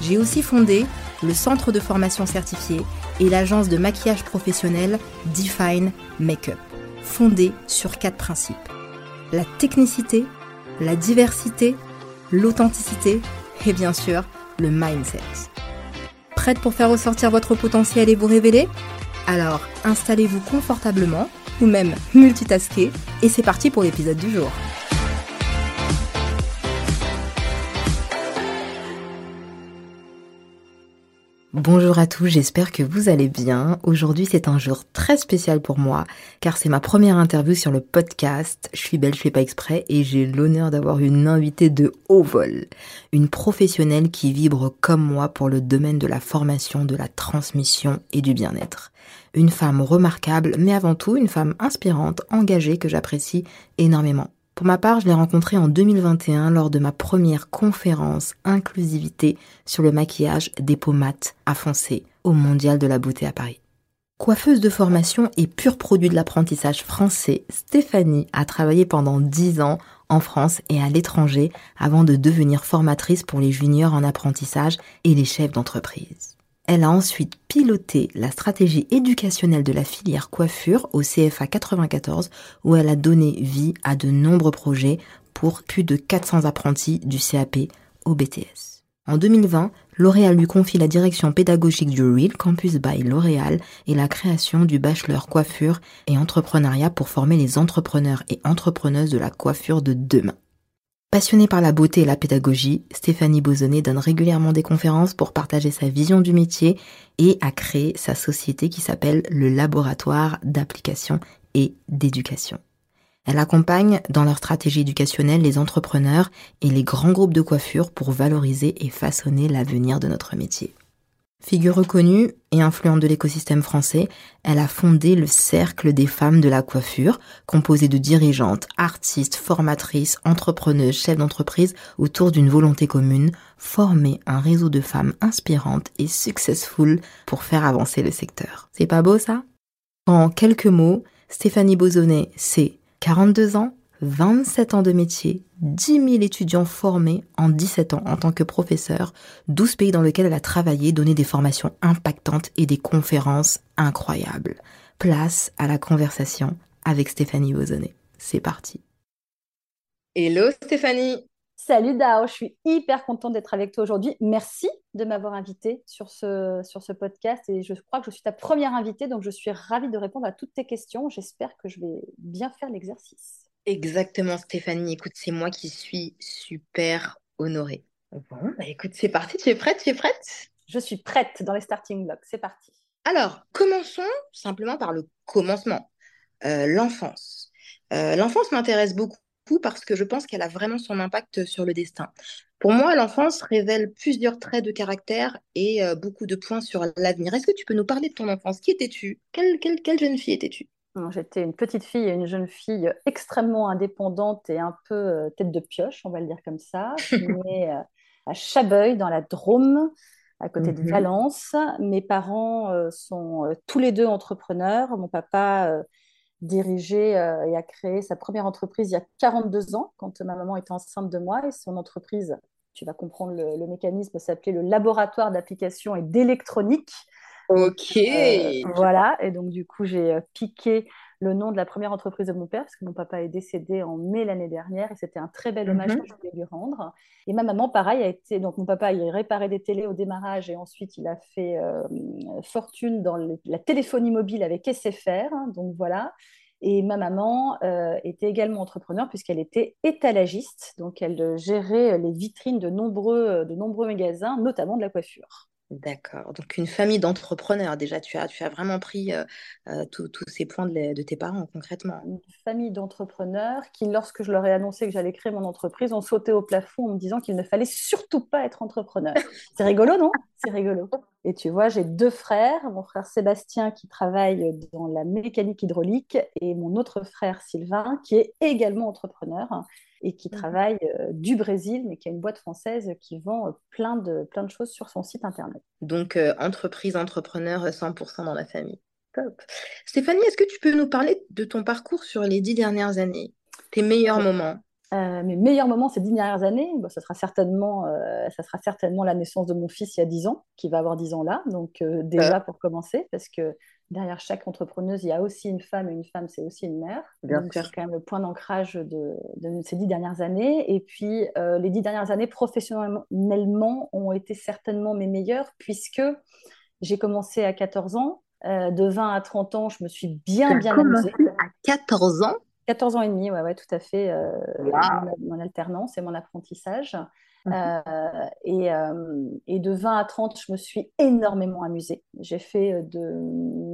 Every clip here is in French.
J'ai aussi fondé le centre de formation certifié et l'agence de maquillage professionnel Define Makeup, fondée sur quatre principes. La technicité, la diversité, l'authenticité et bien sûr le mindset. Prête pour faire ressortir votre potentiel et vous révéler? Alors installez-vous confortablement ou même multitasker et c'est parti pour l'épisode du jour. Bonjour à tous, j'espère que vous allez bien. Aujourd'hui c'est un jour très spécial pour moi car c'est ma première interview sur le podcast. Je suis belle, je fais pas exprès et j'ai l'honneur d'avoir une invitée de haut vol. Une professionnelle qui vibre comme moi pour le domaine de la formation, de la transmission et du bien-être. Une femme remarquable mais avant tout une femme inspirante, engagée que j'apprécie énormément. Pour ma part, je l'ai rencontrée en 2021 lors de ma première conférence inclusivité sur le maquillage des peaux mates à foncer au Mondial de la beauté à Paris. Coiffeuse de formation et pur produit de l'apprentissage français, Stéphanie a travaillé pendant 10 ans en France et à l'étranger avant de devenir formatrice pour les juniors en apprentissage et les chefs d'entreprise. Elle a ensuite piloté la stratégie éducationnelle de la filière coiffure au CFA 94 où elle a donné vie à de nombreux projets pour plus de 400 apprentis du CAP au BTS. En 2020, L'Oréal lui confie la direction pédagogique du Real Campus by L'Oréal et la création du bachelor coiffure et entrepreneuriat pour former les entrepreneurs et entrepreneuses de la coiffure de demain. Passionnée par la beauté et la pédagogie, Stéphanie Bozonnet donne régulièrement des conférences pour partager sa vision du métier et a créé sa société qui s'appelle le Laboratoire d'application et d'éducation. Elle accompagne dans leur stratégie éducationnelle les entrepreneurs et les grands groupes de coiffure pour valoriser et façonner l'avenir de notre métier. Figure reconnue et influente de l'écosystème français, elle a fondé le Cercle des femmes de la coiffure, composé de dirigeantes, artistes, formatrices, entrepreneuses, chefs d'entreprise autour d'une volonté commune, former un réseau de femmes inspirantes et successful pour faire avancer le secteur. C'est pas beau ça? En quelques mots, Stéphanie Bozonnet, c'est 42 ans, 27 ans de métier, 10 000 étudiants formés en 17 ans en tant que professeur, 12 pays dans lesquels elle a travaillé, donné des formations impactantes et des conférences incroyables. Place à la conversation avec Stéphanie Bozonnet. C'est parti. Hello Stéphanie Salut Dao, je suis hyper contente d'être avec toi aujourd'hui. Merci de m'avoir invitée sur ce, sur ce podcast et je crois que je suis ta première invitée, donc je suis ravie de répondre à toutes tes questions. J'espère que je vais bien faire l'exercice. Exactement, Stéphanie. Écoute, c'est moi qui suis super honorée. Bon, bah écoute, c'est parti. Tu es prête? Tu es prête? Je suis prête dans les starting blocks. C'est parti. Alors, commençons simplement par le commencement. Euh, l'enfance. Euh, l'enfance m'intéresse beaucoup parce que je pense qu'elle a vraiment son impact sur le destin. Pour moi, l'enfance révèle plusieurs traits de caractère et euh, beaucoup de points sur l'avenir. Est-ce que tu peux nous parler de ton enfance? Qui étais-tu? Quelle, quelle, quelle jeune fille étais-tu? J'étais une petite fille et une jeune fille extrêmement indépendante et un peu euh, tête de pioche, on va le dire comme ça. Je suis née euh, à Chabeuil, dans la Drôme, à côté de mhm. Valence. Mes parents euh, sont tous les deux entrepreneurs. Mon papa dirigeait et a créé sa première entreprise il y a 42 ans, quand ma maman était enceinte de moi. Et son entreprise, tu vas comprendre le, le mécanisme, s'appelait le Laboratoire d'application et d'électronique. Ok. Euh, voilà, et donc du coup, j'ai euh, piqué le nom de la première entreprise de mon père, parce que mon papa est décédé en mai l'année dernière, et c'était un très bel hommage mhm. que je voulais lui rendre. Et ma maman, pareil, a été, donc mon papa, il réparé des télés au démarrage, et ensuite il a fait euh, fortune dans la téléphonie mobile avec SFR, hein, donc voilà. Et ma maman était également entrepreneur puisqu'elle était étalagiste, donc elle gérait les vitrines de nombreux, de nombreux magasins, notamment de la coiffure. D'accord. Donc une famille d'entrepreneurs déjà. Tu as, vraiment pris tous ces points de, tes parents concrètement. Une famille d'entrepreneurs qui, lorsque je leur ai annoncé que j'allais créer mon entreprise, ont sauté au plafond en me disant qu'il ne fallait surtout pas être entrepreneur. C'est rigolo, non? C'est rigolo. Et tu vois, j'ai deux frères, mon frère Sébastien qui travaille dans la mécanique hydraulique et mon autre frère Sylvain qui est également entrepreneur et qui mhm. travaille euh, du Brésil, mais qui a une boîte française qui vend euh, plein de, plein de choses sur son site internet. Donc, euh, entreprise, entrepreneur, 100% dans la famille. Top. Stéphanie, est-ce que tu peux nous parler de ton parcours sur les dix dernières années, tes meilleurs moments? Mes meilleurs moments ces dix dernières années, bah, ça, sera certainement, ça sera certainement la naissance de mon fils il y a dix ans, qui va avoir dix ans là. Donc déjà pour commencer, parce que derrière chaque entrepreneuse, il y a aussi une femme, et une femme, c'est aussi une mère. Bien Donc, c'est quand même le point d'ancrage de, ces dix dernières années. Et puis, euh, les dix dernières années, professionnellement, ont été certainement mes meilleures, puisque j'ai commencé à 14 ans. Euh, de 20 à 30 ans, je me suis bien, bien amusée. À 14 ans? 14 ans et demi, ouais, ouais tout à fait. Euh, mon, alternance et mon apprentissage. Mhm. Euh, et, euh, et, de 20 à 30, je me suis énormément amusée. J'ai fait de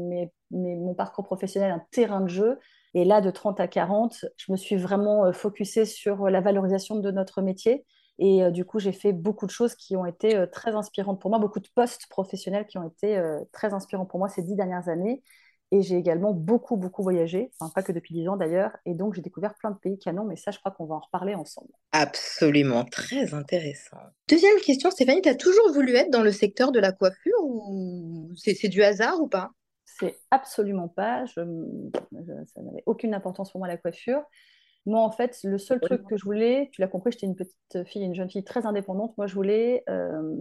mes, mon parcours professionnel un terrain de jeu. Et là, de 30 à 40, je me suis vraiment focusée sur la valorisation de notre métier. Et du coup, j'ai fait beaucoup de choses qui ont été très inspirantes pour moi, beaucoup de postes professionnels qui ont été très inspirants pour moi ces dix dernières années. Et j'ai également beaucoup, beaucoup voyagé, enfin, pas que depuis 10 ans d'ailleurs. Et donc, j'ai découvert plein de pays canons, mais ça, je crois qu'on va en reparler ensemble. Absolument, très intéressant. Deuxième question, Stéphanie, tu as toujours voulu être dans le secteur de la coiffure ou c'est du hasard ou pas? C'est absolument pas. Je, ça n'avait aucune importance pour moi, la coiffure. Moi, en fait, le seul truc que je voulais, tu l'as compris, j'étais une petite fille, une jeune fille très indépendante. Moi, je voulais euh,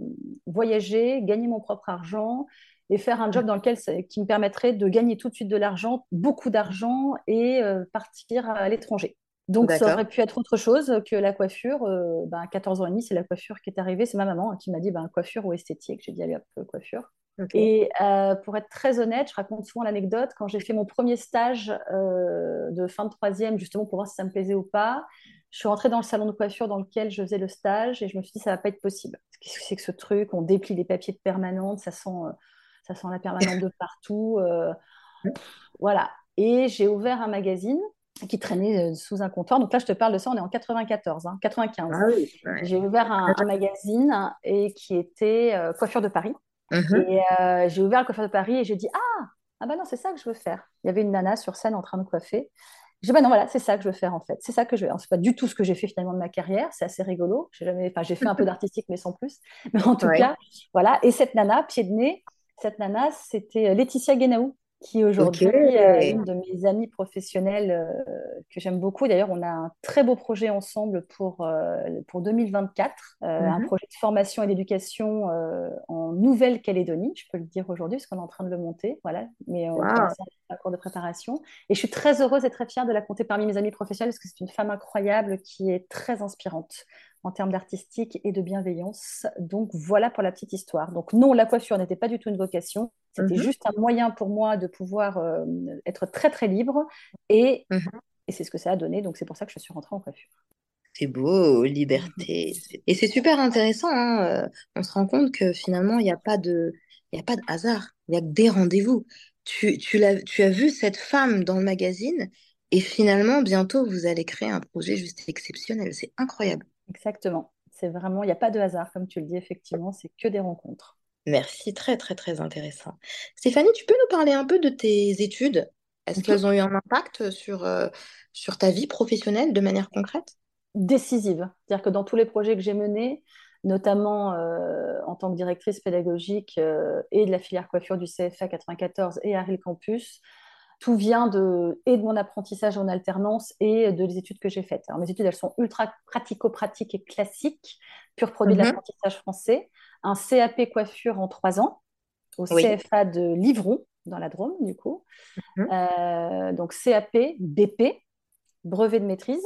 voyager, gagner mon propre argent et faire un job dans lequel qui me permettrait de gagner tout de suite de l'argent, beaucoup d'argent et euh, partir à l'étranger. Donc ça aurait pu être autre chose que la coiffure. Euh, ben, 14 ans et demi, c'est la coiffure qui est arrivée. C'est ma maman qui m'a dit ben, coiffure ou esthétique. J'ai dit allez hop, coiffure. Et euh, pour être très honnête, je raconte souvent l'anecdote, quand j'ai fait mon premier stage de fin de troisième, justement pour voir si ça me plaisait ou pas, je suis rentrée dans le salon de coiffure dans lequel je faisais le stage et je me suis dit ça va pas être possible. Qu'est-ce que c'est que ce truc? On déplie les papiers de permanente, ça sent ça sent la permanente de partout. Euh, voilà. Et j'ai ouvert un magazine qui traînait euh, sous un comptoir. Donc là, je te parle de ça, on est en 94, 95. Hein, ah j'ai ouvert un, magazine et qui était euh, Coiffure de Paris. Mhm. Et j'ai ouvert Coiffure de Paris et j'ai dit Ah, ah bah non, c'est ça que je veux faire. Il y avait une nana sur scène en train de coiffer. J'ai dit, bah non, voilà, c'est ça que je veux faire en fait. C'est ça que je veux. C'est pas du tout ce que j'ai fait finalement de ma carrière. C'est assez rigolo. J'ai jamais, enfin, j'ai fait un peu d'artistique, mais sans plus. Mais en tout cas, voilà. Et cette nana, pied de nez, cette nana, c'était euh, Laetitia Guénaou, qui aujourd'hui est euh, une de mes amies professionnelles euh, que j'aime beaucoup. D'ailleurs, on a un très beau projet ensemble pour, pour 2024, un mhm. projet de formation et d'éducation en Nouvelle-Calédonie, je peux le dire aujourd'hui, parce qu'on est en train de le monter. Voilà, mais on wow. un cours de préparation. Et je suis très heureuse et très fière de la compter parmi mes amies professionnelles, parce que c'est une femme incroyable qui est très inspirante en termes d'artistique et de bienveillance. Donc voilà pour la petite histoire. Donc non, la coiffure n'était pas du tout une vocation, c'était mhm. juste un moyen pour moi de pouvoir euh, être très très libre et, mhm. et c'est ce que ça a donné. Donc c'est pour ça que je suis rentrée en coiffure. C'est beau, liberté. Mhm. Et c'est super intéressant. Hein, euh, on se rend compte que finalement, il n'y a, pas de, a pas de hasard, il y a que des rendez-vous. Tu, tu, as, tu as vu cette femme dans le magazine et finalement, bientôt, vous allez créer un projet juste exceptionnel. C'est incroyable. Exactement. C'est vraiment, il n'y a pas de hasard, comme tu le dis, effectivement, c'est que des rencontres. Merci, très très très intéressant. Stéphanie, tu peux nous parler un peu de tes études? Est-ce qu'elles ont eu un impact sur, euh, sur ta vie professionnelle de manière concrète? Décisive. C'est-à-dire que dans tous les projets que j'ai menés, notamment euh, en tant que directrice pédagogique euh, et de la filière coiffure du CFA 94 et Ariel Campus, tout vient de, et de mon apprentissage en alternance et de les études que j'ai faites. Alors, mes études, elles sont ultra pratico-pratiques et classiques, pur produit de mhm. l'apprentissage français. Un CAP coiffure en trois ans, au CFA de Livron, dans la Drôme, du coup. Mhm. Euh, donc, CAP, BP, brevet de maîtrise.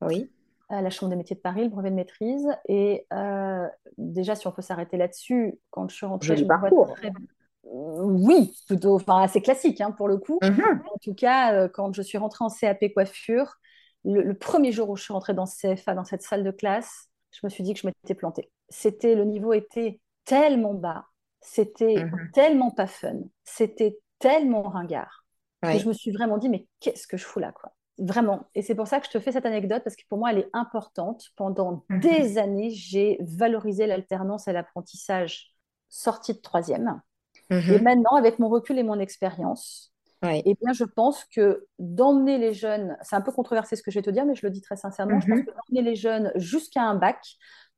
Oui. À la Chambre des métiers de Paris, le brevet de maîtrise. Et euh, déjà, si on peut s'arrêter là-dessus, quand je suis rentrée, je me très oui, plutôt, enfin assez classique hein, pour le coup. Mhm. En tout cas, euh, quand je suis rentrée en CAP coiffure, le, premier jour où je suis rentrée dans CFA, dans cette salle de classe, je me suis dit que je m'étais plantée. C'était le niveau était tellement bas, c'était mhm. tellement pas fun, c'était tellement ringard. Et je me suis vraiment dit mais qu'est-ce que je fous là quoi? Vraiment. Et c'est pour ça que je te fais cette anecdote, parce que pour moi, elle est importante. Pendant mhm. des années, j'ai valorisé l'alternance et l'apprentissage sortie de troisième. Mhm. Et maintenant, avec mon recul et mon expérience, Ouais. eh bien, je pense que d'emmener les jeunes, c'est un peu controversé ce que je vais te dire, mais je le dis très sincèrement, je pense Mhm. que d'emmener les jeunes jusqu'à un bac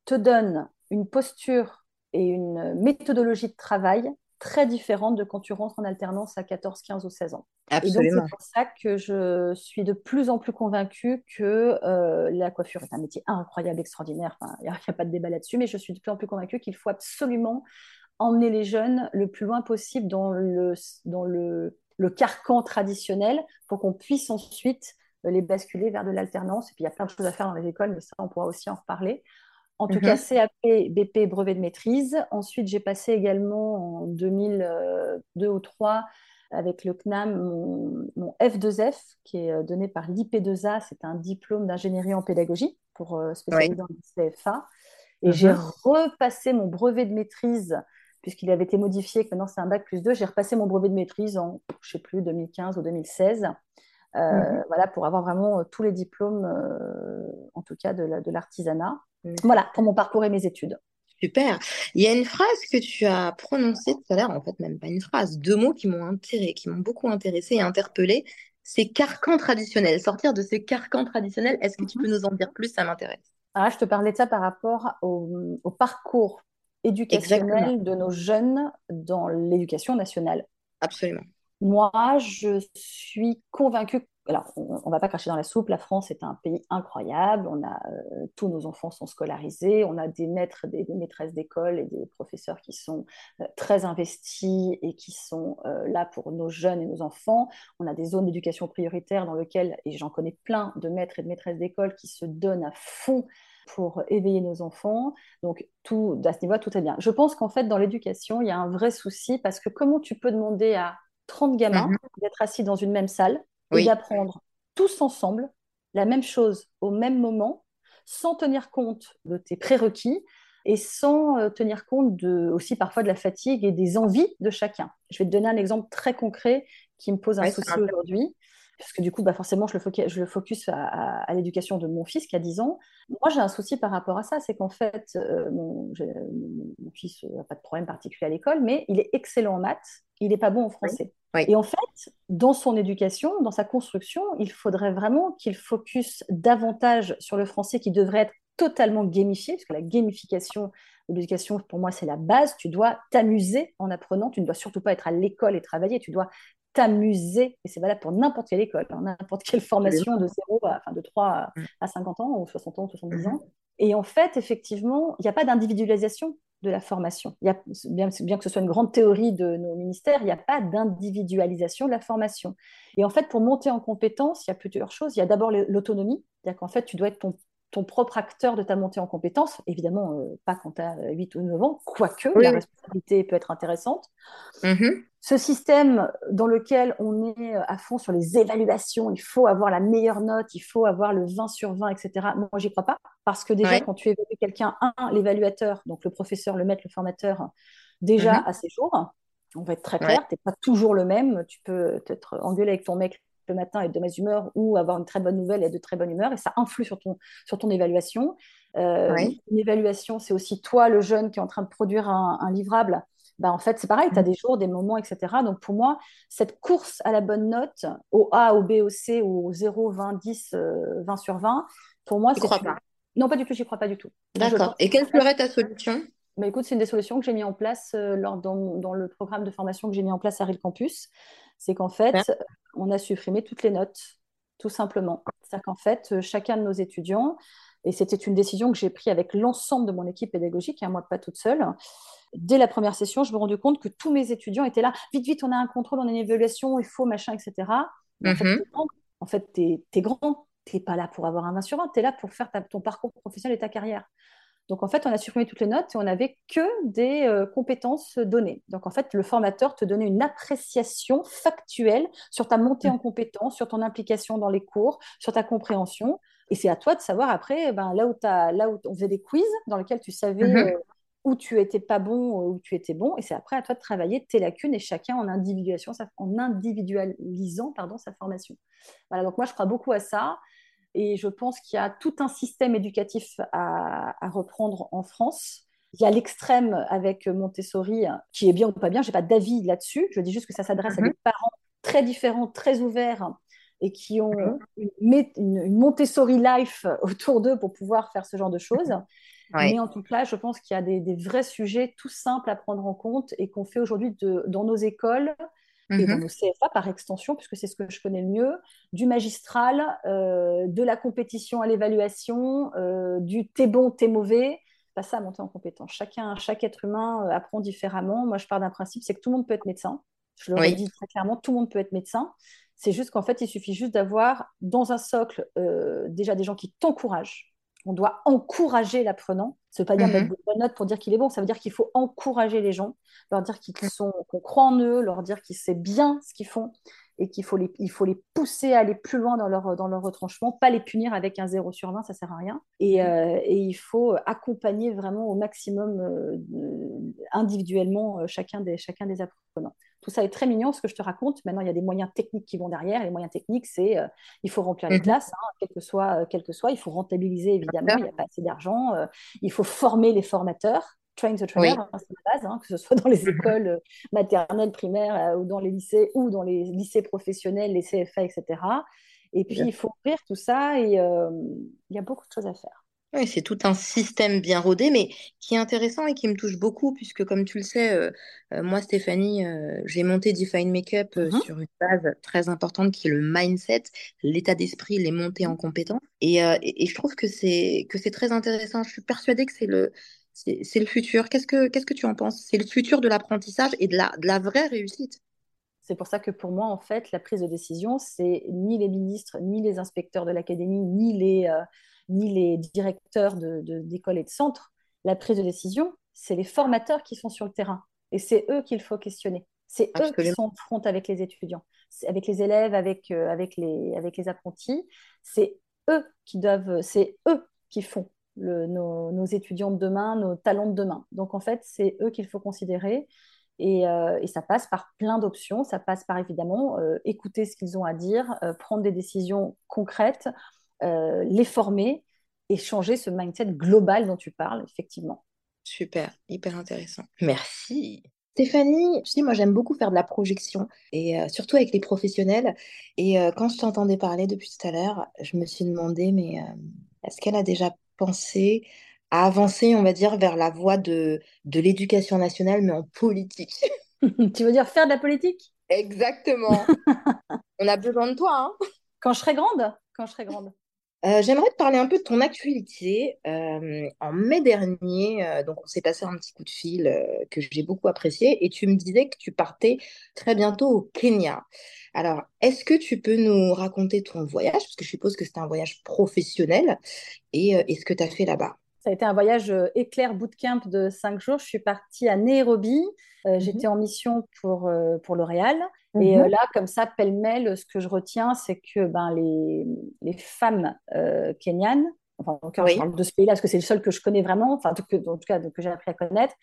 te donne une posture et une méthodologie de travail très différente de quand tu rentres en alternance à 14, 15 ou 16 ans. Et donc, c'est Absolument. pour ça que je suis de plus en plus convaincue que euh, la coiffure est un métier incroyable, extraordinaire. Enfin, il n'y a, a pas de débat là-dessus, mais je suis de plus en plus convaincue qu'il faut absolument emmener les jeunes le plus loin possible dans le, dans le, le carcan traditionnel pour qu'on puisse ensuite euh, les basculer vers de l'alternance. Et puis, il y a plein de choses à faire dans les écoles, mais ça, on pourra aussi en reparler. En tout cas, Mhm. CAP, BP, brevet de maîtrise. Ensuite, j'ai passé également en 2002 ou 2003 avec le CNAM mon, mon F2F qui est euh, donné par l'IP2A. C'est un diplôme d'ingénierie en pédagogie pour euh, Ouais. spécialiser dans le CFA. Et j'ai Mhm. repassé mon brevet de maîtrise, puisqu'il avait été modifié, que maintenant c'est un bac plus 2. J'ai repassé mon brevet de maîtrise en, je sais plus, 2015 ou 2016. Mhm. Euh, voilà, pour avoir vraiment euh, tous les diplômes, euh, en tout cas de la- de l'artisanat. Mhm. Voilà, pour mon parcours et mes études. Super. Il y a une phrase que tu as prononcée tout à l'heure, en fait, même pas une phrase, deux mots qui m'ont intéressé, qui m'ont beaucoup intéressé et interpellé. C'est carcan traditionnel. Sortir de ce carcan traditionnel, est-ce que tu peux Mhm. nous en dire plus? Ça m'intéresse. Ah, je te parlais de ça par rapport au, au parcours Exactement. éducationnel de nos jeunes dans l'éducation nationale. Absolument. Moi, je suis convaincue. Alors, on ne va pas cracher dans la soupe. La France est un pays incroyable. On a euh, tous nos enfants sont scolarisés. On a des maîtres, des, des maîtresses d'école et des professeurs qui sont euh, très investis et qui sont euh, là pour nos jeunes et nos enfants. On a des zones d'éducation prioritaire dans lesquelles, et j'en connais plein de maîtres et de maîtresses d'école qui se donnent à fond pour éveiller nos enfants. Donc, tout, à ce niveau-là, tout est bien. Je pense qu'en fait, dans l'éducation, il y a un vrai souci parce que comment tu peux demander à 30 gamins Mhm. d'être assis dans une même salle et d'apprendre tous ensemble la même chose au même moment, sans tenir compte de tes prérequis et sans euh, tenir compte de, aussi parfois de la fatigue et des envies de chacun. Je vais te donner un exemple très concret qui me pose un Ouais, souci aujourd'hui. Parce que du coup, bah forcément, je le focus, je le focus à, à- à l'éducation de mon fils qui a 10 ans. Moi, j'ai un souci par rapport à ça, c'est qu'en fait, euh, mon, fils n'a pas de problème particulier à l'école, mais il est excellent en maths, il n'est pas bon en Oui. français. Oui. Et en fait, dans son éducation, dans sa construction, il faudrait vraiment qu'il focus davantage sur le français qui devrait être totalement gamifié, parce que la gamification de l'éducation, pour moi, c'est la base. Tu dois t'amuser en apprenant, tu ne dois surtout pas être à l'école et travailler, tu dois t'amuser, et c'est valable pour n'importe quelle école, hein, n'importe quelle formation de 0 à, enfin, de 3 à, Mhm. à 50 ans, ou 60 ans, ou 70 Mhm. ans. Et en fait, effectivement, il n'y a pas d'individualisation de la formation. Il y a, bien, bien que ce soit une grande théorie de nos ministères, il n'y a pas d'individualisation de la formation. Et en fait, pour monter en compétence, il y a plusieurs choses. Il y a d'abord l'autonomie, c'est-à-dire qu'en fait, tu dois être ton, ton propre acteur de ta montée en compétence. Évidemment, euh, pas quand tu as 8 ou 9 ans, quoique Oui, la responsabilité peut être intéressante. Mhm. Ce système dans lequel on est à fond sur les évaluations, il faut avoir la meilleure note, il faut avoir le 20 sur 20, etc. Moi, j'y crois pas. Parce que déjà, Ouais. quand tu évalues quelqu'un, un, l'évaluateur, donc le professeur, le maître, le formateur, déjà Mhm. à ses jours, on va être très Ouais. clair, tu n'es pas toujours le même. Tu peux être engueulé avec ton mec le matin et être de mauvaise humeur ou avoir une très bonne nouvelle et être de très bonne humeur et ça influe sur ton, sur ton évaluation. Euh, une évaluation, c'est aussi toi, le jeune, qui est en train de produire un, un livrable. Bah, en fait, c'est pareil, tu as Mhm. des jours, des moments, etc. Donc pour moi, cette course à la bonne note, au A, au B, au C, au 0, 20, 10, euh, 20 sur 20, pour moi, c'est crois pas? Non, pas du tout, j'y crois pas du tout. D'accord. Et quelle serait ta solution? Bah, écoute, c'est une des solutions que j'ai mis en place euh, lors, dans, dans le programme de formation que j'ai mis en place à Real Campus. C'est qu'en fait, on a supprimé toutes les notes, tout simplement. C'est-à-dire qu'en fait, euh, chacun de nos étudiants, et c'était une décision que j'ai prise avec l'ensemble de mon équipe pédagogique, hein, moi pas toute seule, dès la première session, je me rendais compte que tous mes étudiants étaient là. Vite, vite, on a un contrôle, on a une évaluation, il faut machin, etc. Mais en fait, Mhm. grand. Fait, t'es, t'es grand. T'es pas là pour avoir un 20 sur 20, t'es là pour faire ta- ton parcours professionnel et ta carrière. Donc, en fait, on a supprimé toutes les notes et on n'avait que des euh, compétences données. Donc, en fait, le formateur te donnait une appréciation factuelle sur ta montée en compétences, sur ton implication dans les cours, sur ta compréhension. Et c'est à toi de savoir après, eh ben, là, où t'as- là où on faisait des quiz dans lesquels tu savais Mhm. euh, où tu étais pas bon, euh, où tu étais bon. Et c'est après à toi de travailler tes lacunes et chacun en, individualisation, sa- en individualisant pardon, sa formation. Voilà, donc moi, je crois beaucoup à ça. Et je pense qu'il y a tout un système éducatif à, à reprendre en France Il y a l'extrême avec Montessori, qui est bien ou pas bien, je n'ai pas d'avis là-dessus. Je dis juste que ça s'adresse à mhm. des parents très différents, très ouverts et qui ont mhm. une, Montessori life autour d'eux pour pouvoir faire ce genre de choses. Mais en tout cas, je pense qu'il y a des, vrais sujets tout simples à prendre en compte et qu'on fait aujourd'hui dans nos écoles et dans nos CFA par extension, puisque c'est ce que je connais le mieux, du magistral, euh, de la compétition à l'évaluation, euh, du t'es bon, t'es mauvais, pas ça à monter en compétence. Chacun, chaque être humain euh, apprend différemment. Moi, je pars d'un principe, c'est que tout le monde peut être médecin. Je le redis très clairement, tout le monde peut être médecin. C'est juste qu'en fait, il suffit juste d'avoir dans un socle déjà des gens qui t'encouragent, on doit encourager l'apprenant. Ça ne veut pas dire mettre mhm. des bonnes notes pour dire qu'il est bon, ça veut dire qu'il faut encourager les gens, leur dire qu'ils sont, qu'on croit en eux, leur dire qu'ils savent bien ce qu'ils font et qu'il faut les, il faut les pousser à aller plus loin dans leur, dans leur retranchement, pas les punir avec un 0 sur 20, ça sert à rien. Et, mhm. euh, et il faut accompagner vraiment au maximum euh, individuellement euh, chacun, des, chacun des apprenants. Tout ça est très mignon, ce que je te raconte. Maintenant, il y a des moyens techniques qui vont derrière. Les moyens techniques, c'est euh, il faut remplir les mhm. classes, hein, quel, que soit, quel que soit. Il faut rentabiliser, évidemment. Il n'y a pas assez d'argent. Il faut former les formateurs. Train the trainer, hein, c'est la base, hein, que ce soit dans les écoles maternelles, primaires ou dans les lycées ou dans les lycées professionnels, les CFA, etc. Et puis, il faut ouvrir tout ça et il y a beaucoup de choses à faire. Oui, c'est tout un système bien rodé, mais qui est intéressant et qui me touche beaucoup, puisque comme tu le sais, euh, euh, moi, Stéphanie, euh, j'ai monté Define Makeup mmh sur une base très importante qui est le mindset, l'état d'esprit, les montées en mmh. compétences. Et, et, je trouve que c'est que c'est très intéressant. Je suis persuadée que c'est le c'est le futur. Qu'est-ce que qu'est-ce que tu en penses? C'est le futur de l'apprentissage et de la, de la vraie réussite. C'est pour ça que pour moi, en fait, la prise de décision, c'est ni les ministres, ni les inspecteurs de l'académie, ni les ni les directeurs d'écoles de, et de centres. La prise de décision, c'est les formateurs qui sont sur le terrain. Et c'est eux qu'il faut questionner. C'est eux qui sont en front avec les étudiants, avec les élèves, avec, euh, avec, les, avec les apprentis. C'est eux qui doivent, c'est eux qui font le, nos, étudiants de demain, nos talents de demain. Donc en fait, c'est eux qu'il faut considérer. Et, euh, et, ça passe par plein d'options. Ça passe par évidemment euh, écouter ce qu'ils ont à dire, prendre des décisions concrètes, euh, les former et changer ce mindset global dont tu parles, effectivement. Super, hyper intéressant. Merci. Stéphanie, tu sais, moi j'aime beaucoup faire de la projection et euh, surtout avec les professionnels. Et euh, quand je t'entendais parler depuis tout à l'heure, je me suis demandé, mais est-ce qu'elle a déjà pensé à avancer, on va dire, vers la voie de, de l'éducation nationale, mais en politique Tu veux dire faire de la politique? Exactement. on a besoin de toi. Hein quand je serai grande? Quand je serai grande. Euh, j'aimerais te parler un peu de ton actualité. Euh, en mai dernier, euh, donc on s'est passé un petit coup de fil que j'ai beaucoup apprécié et tu me disais que tu partais très bientôt au Kenya. Alors, est-ce que tu peux nous raconter ton voyage? Parce que je suppose que c'était un voyage professionnel et, et ce que tu as fait là-bas? Ça a été un voyage éclair bootcamp de cinq jours. Je suis partie à Nairobi. Mhm. J'étais en mission pour, pour L'Oréal. Et euh, mhm. là, comme ça, pêle-mêle, ce que je retiens, c'est que ben, les, les femmes euh, kenyanes, enfin, en je parle de ce pays-là, parce que c'est le seul que je connais vraiment, enfin, que, en tout cas, que j'ai appris à connaître,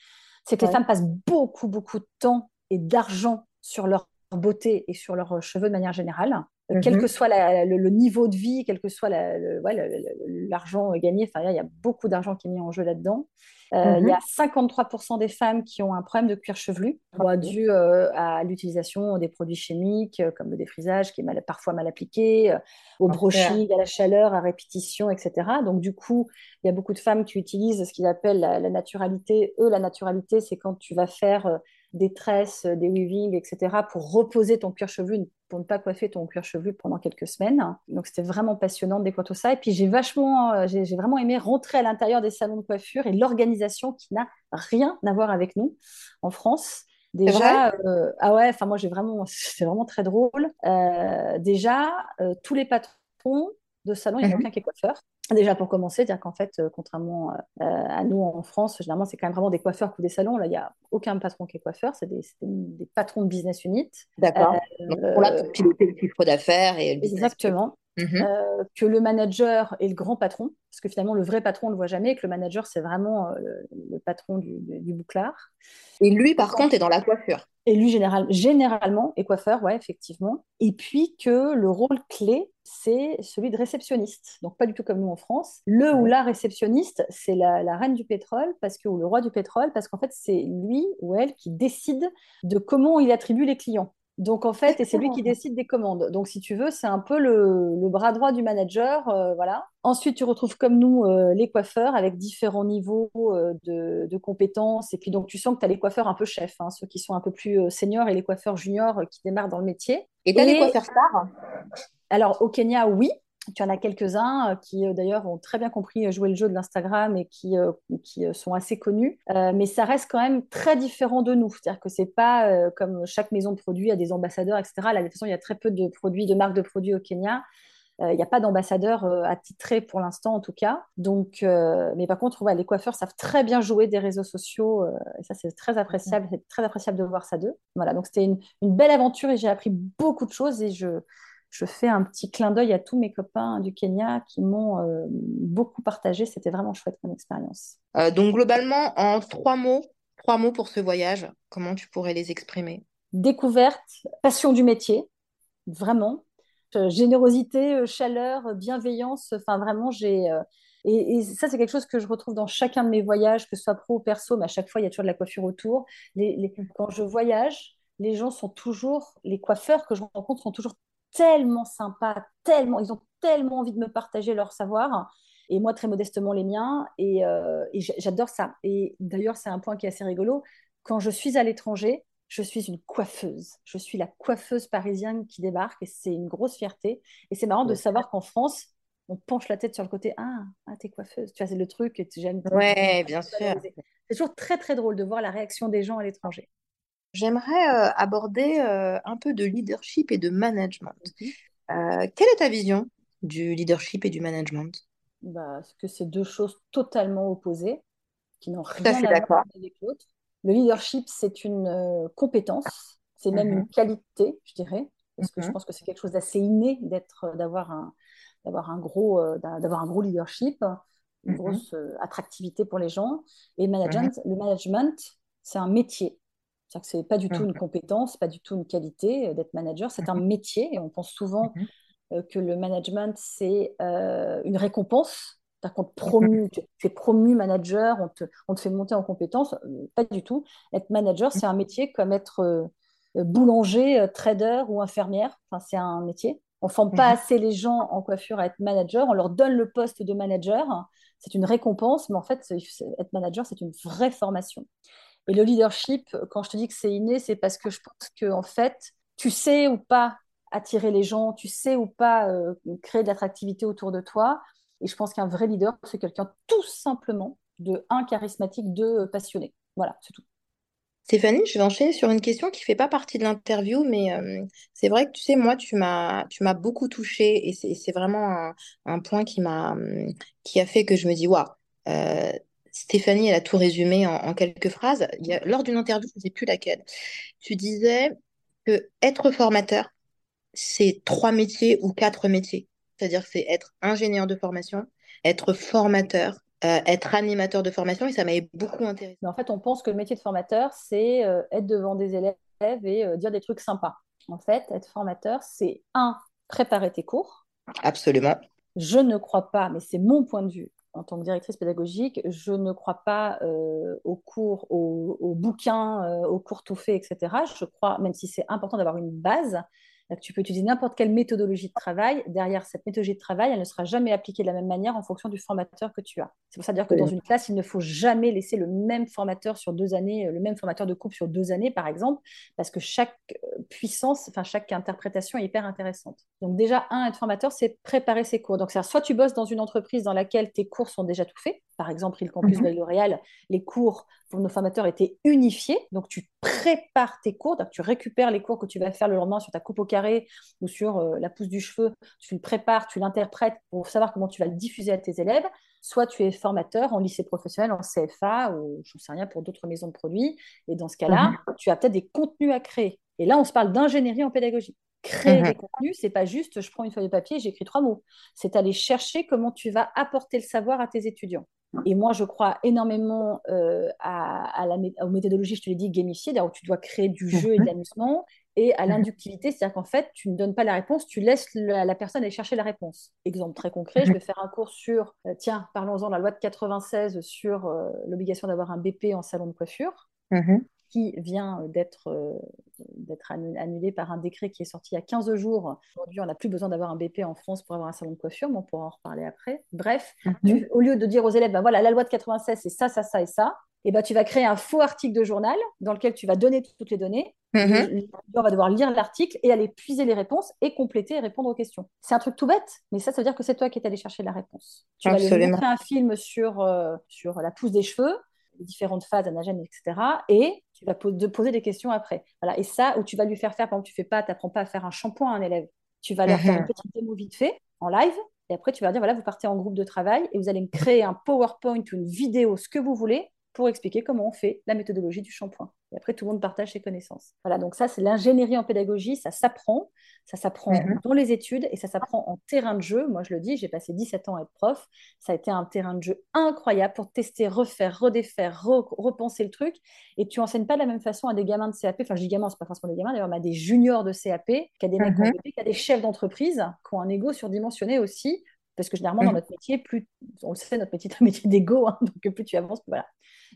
c'est que les femmes passent beaucoup, beaucoup de temps et d'argent sur leur beauté et sur leurs cheveux de manière générale. Euh, quel mhm. que soit le, niveau de vie, quel que soit l'argent gagné, enfin, il y a beaucoup d'argent qui est mis en jeu là-dedans. Euh, il y a 53% mhm. des femmes qui ont un problème de cuir chevelu, dû euh, à l'utilisation des produits chimiques comme le défrisage qui est mal, parfois mal appliqué, au brushing, à la chaleur, à répétition, etc. Donc du coup, il y a beaucoup de femmes qui utilisent ce qu'ils appellent la, la naturalité. Eux, la naturalité, c'est quand tu vas faire des tresses, des weavings, etc., pour reposer ton cuir chevelu, pour ne pas coiffer ton cuir chevelu pendant quelques semaines. Donc c'était vraiment passionnant de découvrir tout ça. Et puis j'ai vachement, euh, j'ai vraiment aimé rentrer à l'intérieur des salons de coiffure et l'organisation qui n'a rien à voir avec nous en France. Déjà, euh, ah ouais, enfin moi j'ai vraiment, c'est vraiment très drôle. Euh, déjà, tous les patrons de salon, il n'y a mhm. aucun qui est coiffeur. Déjà pour commencer, dire qu'en fait, euh, contrairement euh, à nous en France, généralement c'est quand même vraiment des coiffeurs ou des salons. Là, il n'y a aucun patron qui est coiffeur, c'est des, des, patrons de business unit. D'accord. Euh, pour là, piloter le chiffre d'affaires et le business. Exactement. Mhm. que le manager est le grand patron, parce que finalement le vrai patron on le voit jamais, et que le manager c'est vraiment le, patron du, du, bouclard. Et lui par contre est dans la coiffure. élu général, généralement et coiffeur, ouais, effectivement. Et puis que le rôle clé, c'est celui de réceptionniste. Donc pas du tout comme nous en France. Le ou la réceptionniste, c'est la, la, reine du pétrole parce que, ou le roi du pétrole, parce qu'en fait, c'est lui ou elle qui décide de comment il attribue les clients. Donc en fait, et c'est lui qui décide des commandes. Donc si tu veux, c'est un peu le, le, bras droit du manager, euh, voilà. Ensuite, tu retrouves comme nous euh, les coiffeurs avec différents niveaux euh, de, de, compétences. Et puis donc tu sens que tu as les coiffeurs un peu chefs, hein, ceux qui sont un peu plus seniors et les coiffeurs juniors qui démarrent dans le métier. Et tu as les coiffeurs stars? Alors au Kenya, oui. Tu en as quelques-uns qui d'ailleurs ont très bien compris jouer le jeu de l'Instagram et qui, qui sont assez connus. mais ça reste quand même très différent de nous. C'est-à-dire que c'est pas comme chaque maison de produits a des ambassadeurs, etc. Là, de toute façon, il y a très peu de produits, de marques de produits au Kenya. Il n'y a pas d'ambassadeur attitré pour l'instant, en tout cas. Donc, mais par contre, ouais, les coiffeurs savent très bien jouer des réseaux sociaux. et ça, c'est très appréciable. C'est très appréciable de voir ça d'eux. Voilà, donc c'était une, une, belle aventure et j'ai appris beaucoup de choses. Et je, je fais un petit clin d'œil à tous mes copains du Kenya qui m'ont euh, beaucoup partagé. C'était vraiment chouette comme expérience. Euh, donc globalement, en trois mots, trois mots pour ce voyage, comment tu pourrais les exprimer? Découverte, passion du métier, vraiment. Euh, générosité, chaleur, bienveillance. Enfin, vraiment, j'ai. Et, et, ça, c'est quelque chose que je retrouve dans chacun de mes voyages, que ce soit pro ou perso, mais à chaque fois, il y a toujours de la coiffure autour. Les, les... Quand je voyage, les gens sont toujours, les coiffeurs que je rencontre sont toujours tellement sympas, tellement, ils ont tellement envie de me partager leur savoir. Et moi, très modestement, les miens. Et, euh, et j'adore ça. Et d'ailleurs, c'est un point qui est assez rigolo. Quand je suis à l'étranger, je suis une coiffeuse. Je suis la coiffeuse parisienne qui débarque et c'est une grosse fierté. Et c'est marrant de savoir qu'en France, on penche la tête sur le côté Ah, ah t'es coiffeuse. Tu vois, c'est le truc que j'aime. Ouais, bien sûr. C'est toujours très, très drôle de voir la réaction des gens à l'étranger. J'aimerais euh, aborder euh, un peu de leadership et de management. Euh, quelle est ta vision du leadership et du management? Bah, Parce que c'est deux choses totalement opposées, qui n'ont rien à, à voir avec l'autre. Le leadership, c'est une compétence, c'est même une qualité, je dirais, parce que je pense que c'est quelque chose d'assez inné d'être, d'avoir un, d'avoir un gros, d'avoir un gros leadership, une grosse attractivité pour les gens. Et management, le management, c'est un métier. C'est-à-dire que ce n'est pas du tout une compétence, pas du tout une qualité d'être manager, c'est un métier et on pense souvent que le management, c'est euh, une récompense. qu'on te promu, tu, es promu manager, on te, on te fait monter en compétences. Pas du tout. Être manager, c'est un métier comme être euh, boulanger, trader ou infirmière. Enfin, c'est un métier. On ne forme pas assez les gens en coiffure à être manager. On leur donne le poste de manager. C'est une récompense, mais en fait, être manager, c'est une vraie formation. Et le leadership, quand je te dis que c'est inné, c'est parce que je pense que en fait, tu sais ou pas attirer les gens, tu sais ou pas euh, créer de l'attractivité autour de toi. Et je pense qu'un vrai leader, c'est quelqu'un tout simplement de un charismatique, deux passionné. Voilà, c'est tout. Stéphanie, je vais enchaîner sur une question qui ne fait pas partie de l'interview, mais euh, c'est vrai que tu sais, moi, tu m'as, beaucoup touchée et c'est vraiment un, un, point qui m'a, qui a fait que je me dis, waouh, euh, Stéphanie, elle a tout résumé en, en quelques phrases. Il y a, lors d'une interview, je ne sais plus laquelle, tu disais que être formateur, c'est trois métiers ou quatre métiers. C'est-à-dire que c'est être ingénieur de formation, être formateur, euh, être animateur de formation, et ça m'avait beaucoup intéressé. Mais en fait, on pense que le métier de formateur, c'est euh, être devant des élèves et euh, dire des trucs sympas. En fait, être formateur, c'est un, préparer tes cours. Absolument. Je ne crois pas, mais c'est mon point de vue, en tant que directrice pédagogique, je ne crois pas euh, aux cours, aux, bouquins, euh, aux cours tout faits, etc. Je crois, même si c'est important d'avoir une base, tu peux utiliser n'importe quelle méthodologie de travail. Derrière cette méthodologie de travail, elle ne sera jamais appliquée de la même manière en fonction du formateur que tu as. C'est pour ça dire que dans une classe, il ne faut jamais laisser le même formateur sur deux années, euh, le même formateur de coupe sur deux années, par exemple, parce que chaque euh, puissance, enfin chaque interprétation est hyper intéressante. Donc déjà, un, être formateur, c'est préparer ses cours. Donc soit tu bosses dans une entreprise dans laquelle tes cours sont déjà tout faits, par exemple, le campus mm L'Oréal, les cours pour nos formateurs étaient unifiés. Donc, tu prépares tes cours, donc tu récupères les cours que tu vas faire le lendemain sur ta coupe au carré ou sur euh, la pousse du cheveu. Tu le prépares, tu l'interprètes pour savoir comment tu vas le diffuser à tes élèves. Soit tu es formateur en lycée professionnel, en CFA ou je ne sais rien pour d'autres maisons de produits. Et dans ce cas-là, mm tu as peut-être des contenus à créer. Et là, on se parle d'ingénierie en pédagogie. Créer des contenus, c'est pas juste je prends une feuille de papier et j'écris trois mots. C'est aller chercher comment tu vas apporter le savoir à tes étudiants. Et moi, je crois énormément euh, à, la, aux méthodologies, je te l'ai dit, gamifiées, où tu dois créer du jeu et de l'amusement, et à l'inductivité, c'est-à-dire qu'en fait, tu ne donnes pas la réponse, tu laisses la, personne aller chercher la réponse. Exemple très concret, je vais faire un cours sur, tiens, parlons-en de la loi de 96 sur l'obligation d'avoir un BP en salon de coiffure qui vient d'être euh, d'être annulé par un décret qui est sorti il y a 15 jours. Aujourd'hui, on n'a plus besoin d'avoir un BP en France pour avoir un salon de coiffure, mais on pourra en reparler après. Bref, mhm. au lieu de dire aux élèves, ben voilà, la loi de 96, c'est ça, ça, ça et ça, et ben, tu vas créer un faux article de journal dans lequel tu vas donner toutes les données. Mhm. On va devoir lire l'article et aller puiser les réponses et compléter et répondre aux questions. C'est un truc tout bête, mais ça, ça veut dire que c'est toi qui es allé chercher la réponse. Tu vas aller montrer un film sur, euh, sur la pousse des cheveux, les différentes phases anagènes, etc. Et tu vas poser des questions après. Voilà. Et ça, où tu vas lui faire faire, par exemple, tu fais pas, tu n'apprends pas à faire un shampoing à un élève. Tu vas leur faire une mhm. petite démo vite fait en live. Et après, tu vas dire, voilà, vous partez en groupe de travail et vous allez me créer un PowerPoint ou une vidéo, ce que vous voulez, pour expliquer comment on fait la méthodologie du shampoing. Et après, tout le monde partage ses connaissances. Voilà, donc ça, c'est l'ingénierie en pédagogie, ça s'apprend. Ça s'apprend mhm. dans les études et ça s'apprend en terrain de jeu. Moi, je le dis, j'ai passé 17 ans à être prof. Ça a été un terrain de jeu incroyable pour tester, refaire, redéfaire, repenser le truc. Et tu enseignes pas de la même façon à des gamins de CAP. Enfin, je dis gamins, c'est pas forcément des gamins, d'ailleurs, mais à des juniors de CAP, qu'à des mecs mhm. qu'à des chefs d'entreprise qui ont un ego surdimensionné aussi. Parce que généralement, dans mhm. notre métier, plus, on le sait, notre métier est un métier d'ego. Hein, donc, plus tu avances, plus voilà.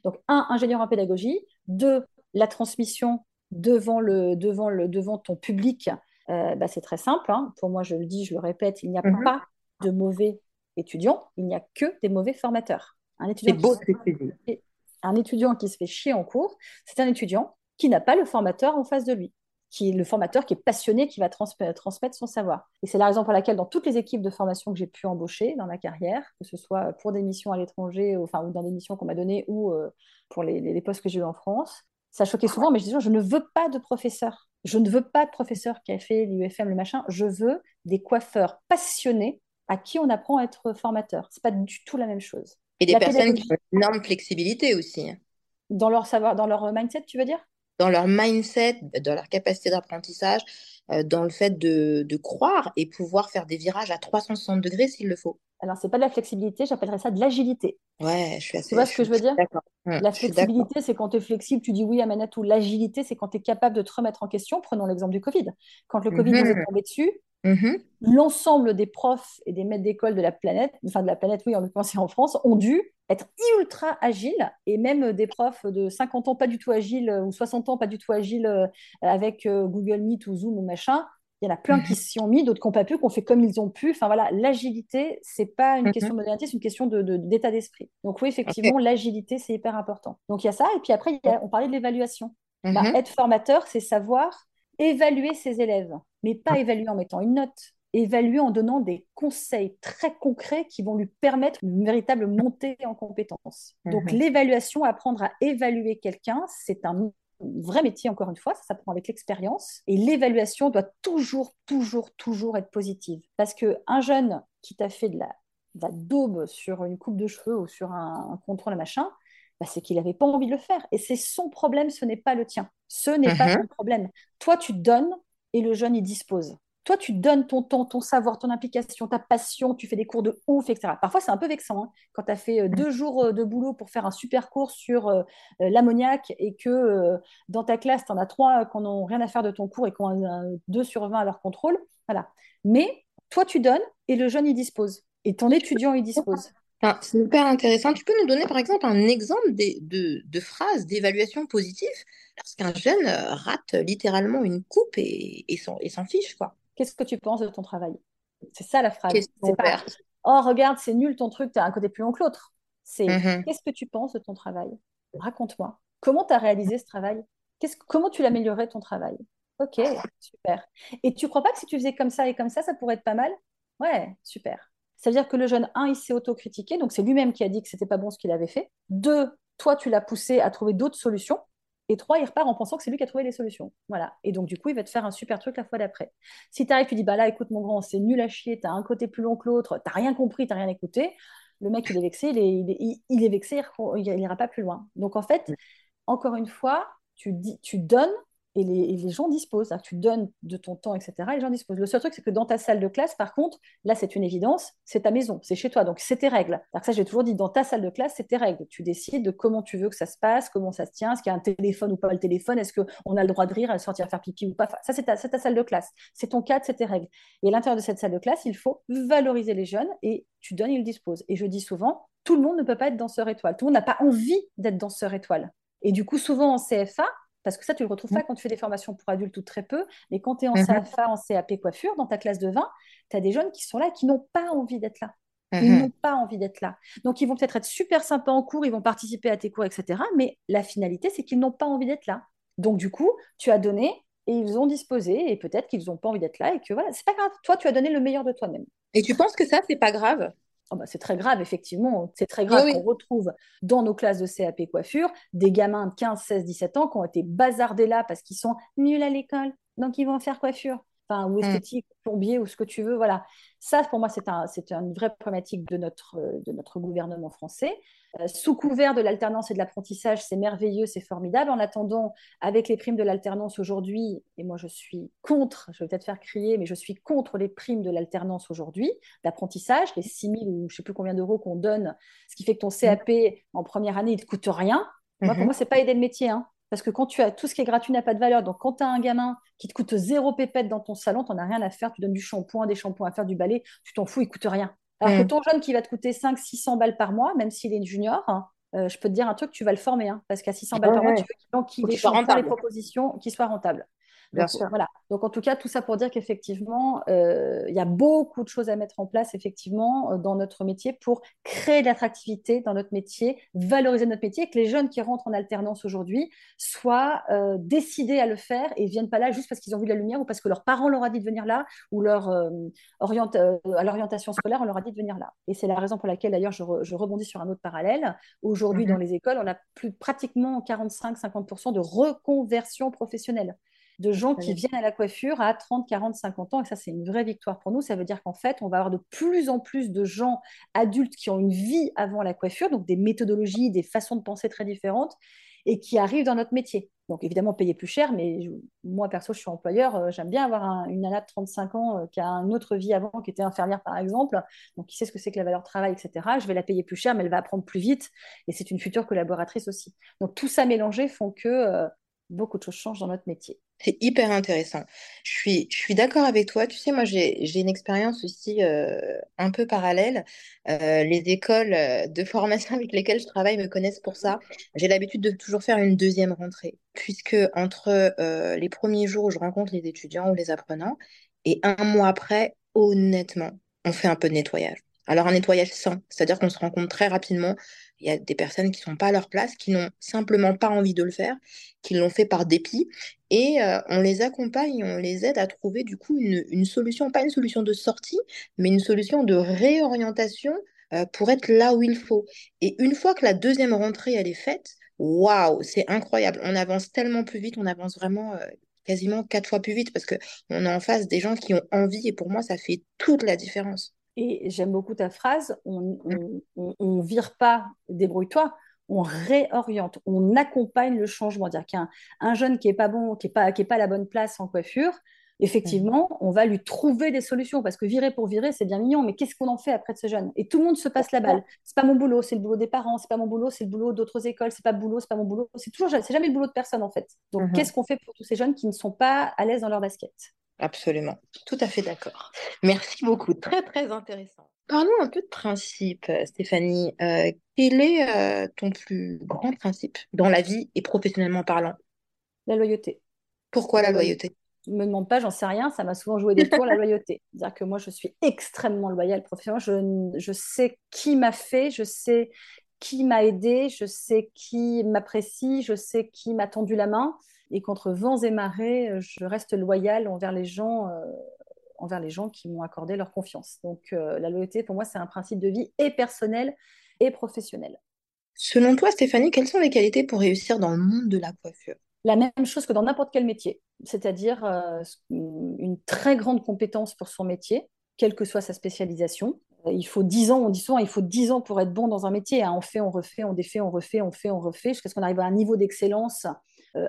Donc, un, ingénieur en pédagogie. Deux, la transmission devant, le, devant, le, devant ton public, euh, bah, c'est très simple. Hein. Pour moi, je le dis, je le répète, il n'y a mhm. pas de mauvais étudiants, il n'y a que des mauvais formateurs. Un étudiant, beau, qui un étudiant qui se fait chier en cours, c'est un étudiant qui n'a pas le formateur en face de lui qui est le formateur qui est passionné, qui va transmettre son savoir. Et c'est la raison pour laquelle dans toutes les équipes de formation que j'ai pu embaucher dans ma carrière, que ce soit pour des missions à l'étranger, enfin, ou dans des missions qu'on m'a données, ou euh, pour les, postes que j'ai eu en France, ça choquait souvent, mais je disais, je ne veux pas de professeur. Je ne veux pas de professeur qui a fait l'UFM, le machin. Je veux des coiffeurs passionnés à qui on apprend à être formateur. C'est pas du tout la même chose. Et des personnes qui ont une énorme flexibilité aussi. Hein. Dans leur savoir, dans leur mindset, tu veux dire? Dans leur mindset, dans leur capacité d'apprentissage, euh, dans le fait de, de, croire et pouvoir faire des virages à 360 degrés s'il le faut. Alors, c'est pas de la flexibilité, j'appellerais ça de l'agilité. Ouais, je suis assez. Tu vois ce que je veux dire? hum, La flexibilité, c'est quand tu es flexible, tu dis oui à manette, ou l'agilité, c'est quand tu es capable de te remettre en question. Prenons l'exemple du Covid. Quand le Covid nous est mhm. tombé dessus, mhm. l'ensemble des profs et des maîtres d'école de la planète, enfin de la planète, oui, en l'occurrence en France, ont dû être ultra agiles. Et même des profs de 50 ans pas du tout agiles, ou 60 ans pas du tout agiles euh, avec euh, Google Meet ou Zoom ou machin, il y en a plein qui mhm. s'y ont mis, d'autres qui n'ont pas pu, qui ont fait comme ils ont pu. Enfin voilà, l'agilité, c'est pas une mhm. question de modernité, c'est une question d'état d'esprit. Donc oui, effectivement, l'agilité, c'est hyper important. Donc il y a ça. Et puis après, on parlait de l'évaluation. Bah, être formateur, c'est savoir évaluer ses élèves, mais pas évaluer en mettant une note, évaluer en donnant des conseils très concrets qui vont lui permettre une véritable montée en compétences. Donc l'évaluation, apprendre à évaluer quelqu'un, c'est un vrai métier, encore une fois, ça s'apprend avec l'expérience. Et l'évaluation doit toujours, toujours, toujours être positive. Parce qu'un jeune qui t'a fait de la, daube sur une coupe de cheveux ou sur un, contrôle machin, bah, c'est qu'il n'avait pas envie de le faire. Et c'est son problème, ce n'est pas le tien. Ce n'est pas mhm. ton problème. Toi, tu donnes et le jeune, il dispose toi, tu donnes ton temps, ton savoir, ton implication, ta passion, tu fais des cours de ouf, etc. Parfois, c'est un peu vexant hein, quand tu as fait euh, deux jours euh, de boulot pour faire un super cours sur euh, l'ammoniac et que dans ta classe, tu en as trois qui n'ont rien à faire de ton cours et qui ont un, 2 sur 20 à leur contrôle. Voilà. Mais toi, tu donnes et le jeune, il dispose. Et ton étudiant, il dispose. C'est hyper intéressant. Tu peux nous donner, par exemple, un exemple de, phrases d'évaluation positive lorsqu'un jeune rate littéralement une coupe et, et s'en fiche, quoi? Qu'est-ce que tu penses de ton travail? C'est ça la phrase. C'est pas Oh, regarde, c'est nul ton truc, tu as un côté plus long que l'autre. C'est mm-hmm. qu'est-ce que tu penses de ton travail? Raconte-moi. Comment tu as réalisé ce travail? Comment tu l'améliorais ton travail? Ok, super. Et tu crois pas que si tu faisais comme ça et comme ça, ça pourrait être pas mal? Ouais, super. C'est-à-dire que le jeune, un, il s'est autocritiqué, donc c'est lui-même qui a dit que c'était pas bon ce qu'il avait fait. Deux, toi, tu l'as poussé à trouver d'autres solutions. Et trois, il repart en pensant que c'est lui qui a trouvé les solutions. Voilà. Et donc, du coup, il va te faire un super truc la fois d'après. Si tu arrives, tu dis, bah là, écoute, mon grand, c'est nul à chier, tu as un côté plus long que l'autre, tu rien compris, tu rien écouté, le mec, il est vexé, il est, il est, vexé, il n'ira pas plus loin. Donc, en fait, encore une fois, tu, dis, tu donnes et les, gens disposent. Tu donnes de ton temps, etc. les gens disposent. Le seul truc, c'est que dans ta salle de classe, par contre, là, c'est une évidence, c'est ta maison, c'est chez toi. Donc, c'est tes règles. Alors ça, j'ai toujours dit, dans ta salle de classe, c'est tes règles. Tu décides de comment tu veux que ça se passe, comment ça se tient, est-ce qu'il y a un téléphone ou pas le téléphone, est-ce qu'on a le droit de rire, à sortir faire pipi ou pas. ça, c'est ta, ta, salle de classe. C'est ton cadre, c'est tes règles. Et à l'intérieur de cette salle de classe, il faut valoriser les jeunes et tu donnes, ils disposent. Et je dis souvent, tout le monde ne peut pas être danseur étoile. Tout le monde n'a pas envie d'être danseur étoile. Et du coup, souvent en CFA, parce que ça, tu ne le retrouves pas mmh. quand tu fais des formations pour adultes ou très peu, mais quand tu es en mmh CFA, en CAP coiffure, dans ta classe de 20, tu as des jeunes qui sont là qui n'ont pas envie d'être là. Ils mmh n'ont pas envie d'être là. Donc, ils vont peut-être être super sympas en cours, ils vont participer à tes cours, etc. Mais la finalité, c'est qu'ils n'ont pas envie d'être là. Donc, du coup, tu as donné et ils ont disposé et peut-être qu'ils n'ont pas envie d'être là et que voilà, c'est pas grave. Toi, tu as donné le meilleur de toi-même. Et tu penses que ça, c'est pas grave? Oh, bah, c'est très grave, effectivement. C'est très grave qu'on retrouve dans nos classes de CAP coiffure des gamins de 15, 16, 17 ans qui ont été bazardés là parce qu'ils sont nuls à l'école. Donc, ils vont faire coiffure. Enfin, ou mm. esthétique, plombier, ou ce que tu veux. Voilà. Ça, pour moi, c'est un, une vraie problématique de notre, de notre gouvernement français. Euh, sous couvert de l'alternance et de l'apprentissage, c'est merveilleux, c'est formidable. En attendant, avec les primes de l'alternance aujourd'hui, et moi je suis contre, je vais peut-être faire crier, mais je suis contre les primes de l'alternance aujourd'hui, d'apprentissage, les 6 000 ou je ne sais plus combien d'euros qu'on donne, ce qui fait que ton CAP en première année, il ne te coûte rien. Moi, pour mhm. moi, ce n'est pas aider le métier. Hein. Parce que quand tu as tout ce qui est gratuit n'a pas de valeur. Donc, quand tu as un gamin qui te coûte zéro pépette dans ton salon, tu n'en as rien à faire. Tu donnes du shampoing, des shampoings à faire, du balai, tu t'en fous, il coûte rien. Alors que ton jeune qui va te coûter 500-600 balles par mois, même s'il est junior, hein, euh, je peux te dire un truc, tu vas le former. Hein, parce qu'à 600 balles par mois, tu veux qu'il ait les propositions qui soient rentables. Bien sûr. Voilà. Donc, en tout cas, tout ça pour dire qu'effectivement, euh, il y a beaucoup de choses à mettre en place, effectivement, euh, dans notre métier pour créer de l'attractivité dans notre métier, valoriser notre métier, que les jeunes qui rentrent en alternance aujourd'hui soient euh, décidés à le faire et ne viennent pas là juste parce qu'ils ont vu la lumière ou parce que leurs parents leur a dit de venir là ou leur, à l'orientation scolaire, on leur a dit de venir là. Et c'est la raison pour laquelle, d'ailleurs, je, je, rebondis sur un autre parallèle. Aujourd'hui, dans mhm. les écoles, on a plus pratiquement 45-50% de reconversion professionnelle de gens qui viennent à la coiffure à 30, 40, 50 ans. Et ça, c'est une vraie victoire pour nous. Ça veut dire qu'en fait, on va avoir de plus en plus de gens adultes qui ont une vie avant la coiffure, donc des méthodologies, des façons de penser très différentes et qui arrivent dans notre métier. Donc évidemment, payer plus cher, mais moi, perso, je suis employeur, euh, j'aime bien avoir une nana de 35 ans euh, qui a une autre vie avant, qui était infirmière par exemple, donc qui sait ce que c'est que la valeur travail, etc. Je vais la payer plus cher, mais elle va apprendre plus vite, et c'est une future collaboratrice aussi. Donc tout ça mélangé font que euh, beaucoup de choses changent dans notre métier. C'est hyper intéressant. Je suis, d'accord avec toi. Tu sais, moi, j'ai une expérience aussi euh, un peu parallèle. Euh, les écoles euh, de formation avec lesquelles je travaille me connaissent pour ça. J'ai l'habitude de toujours faire une deuxième rentrée, puisque entre les premiers jours où je rencontre les étudiants ou les apprenants et un mois après, honnêtement, on fait un peu de nettoyage. Alors, un nettoyage sain, c'est-à-dire qu'on se rend compte très rapidement il y a des personnes qui ne sont pas à leur place, qui n'ont simplement pas envie de le faire, qui l'ont fait par dépit. Et euh, on les accompagne, on les aide à trouver du coup une, solution, pas une solution de sortie, mais une solution de réorientation euh, pour être là où il faut. Et une fois que la deuxième rentrée, elle est faite, waouh, c'est incroyable. On avance tellement plus vite, on avance vraiment euh, quasiment quatre fois plus vite parce qu'on est en face des gens qui ont envie et pour moi, ça fait toute la différence. Et j'aime beaucoup ta phrase, on ne vire pas, débrouille-toi, on réoriente, on accompagne le changement. C'est-à-dire qu'un jeune qui n'est pas bon, qui n'est pas, qui est pas à la bonne place en coiffure, effectivement, on va lui trouver des solutions. Parce que virer pour virer, c'est bien mignon, mais qu'est-ce qu'on en fait après de ce jeune? Et tout le monde se passe la balle. C'est pas mon boulot, c'est le boulot des parents, c'est pas mon boulot, c'est le boulot d'autres écoles, c'est pas boulot, c'est pas mon boulot. C'est toujours, c'est jamais le boulot de personne en fait. Donc, mhm. qu'est-ce qu'on fait pour tous ces jeunes qui ne sont pas à l'aise dans leur basket? Absolument, tout à fait d'accord. Merci beaucoup, très très intéressant. Parlons un peu de principe, euh, Stéphanie. Euh, quel est euh, ton plus grand principe dans la vie et professionnellement parlant? La loyauté. Pourquoi la loyauté? ne me demande pas, j'en sais rien, ça m'a souvent joué des tours, la loyauté. C'est-à-dire que moi, je suis extrêmement loyale professionnellement. Je, je sais qui m'a fait, je sais qui m'a aidé, je sais qui m'apprécie, je sais qui m'a tendu la main et contre vents et marées, euh, je reste loyale envers les gens, euh, envers les gens qui m'ont accordé leur confiance. Donc euh, la loyauté, pour moi, c'est un principe de vie et personnel et professionnel. Selon toi, Stéphanie, quelles sont les qualités pour réussir dans le monde de la coiffure? La même chose que dans n'importe quel métier, c'est-à-dire une très grande compétence pour son métier, quelle que soit sa spécialisation. Il faut 10 ans, on dit souvent, il faut 10 ans pour être bon dans un métier. Hein. On fait, on refait, on défait, on refait, on fait, on refait, jusqu'à ce qu'on arrive à un niveau d'excellence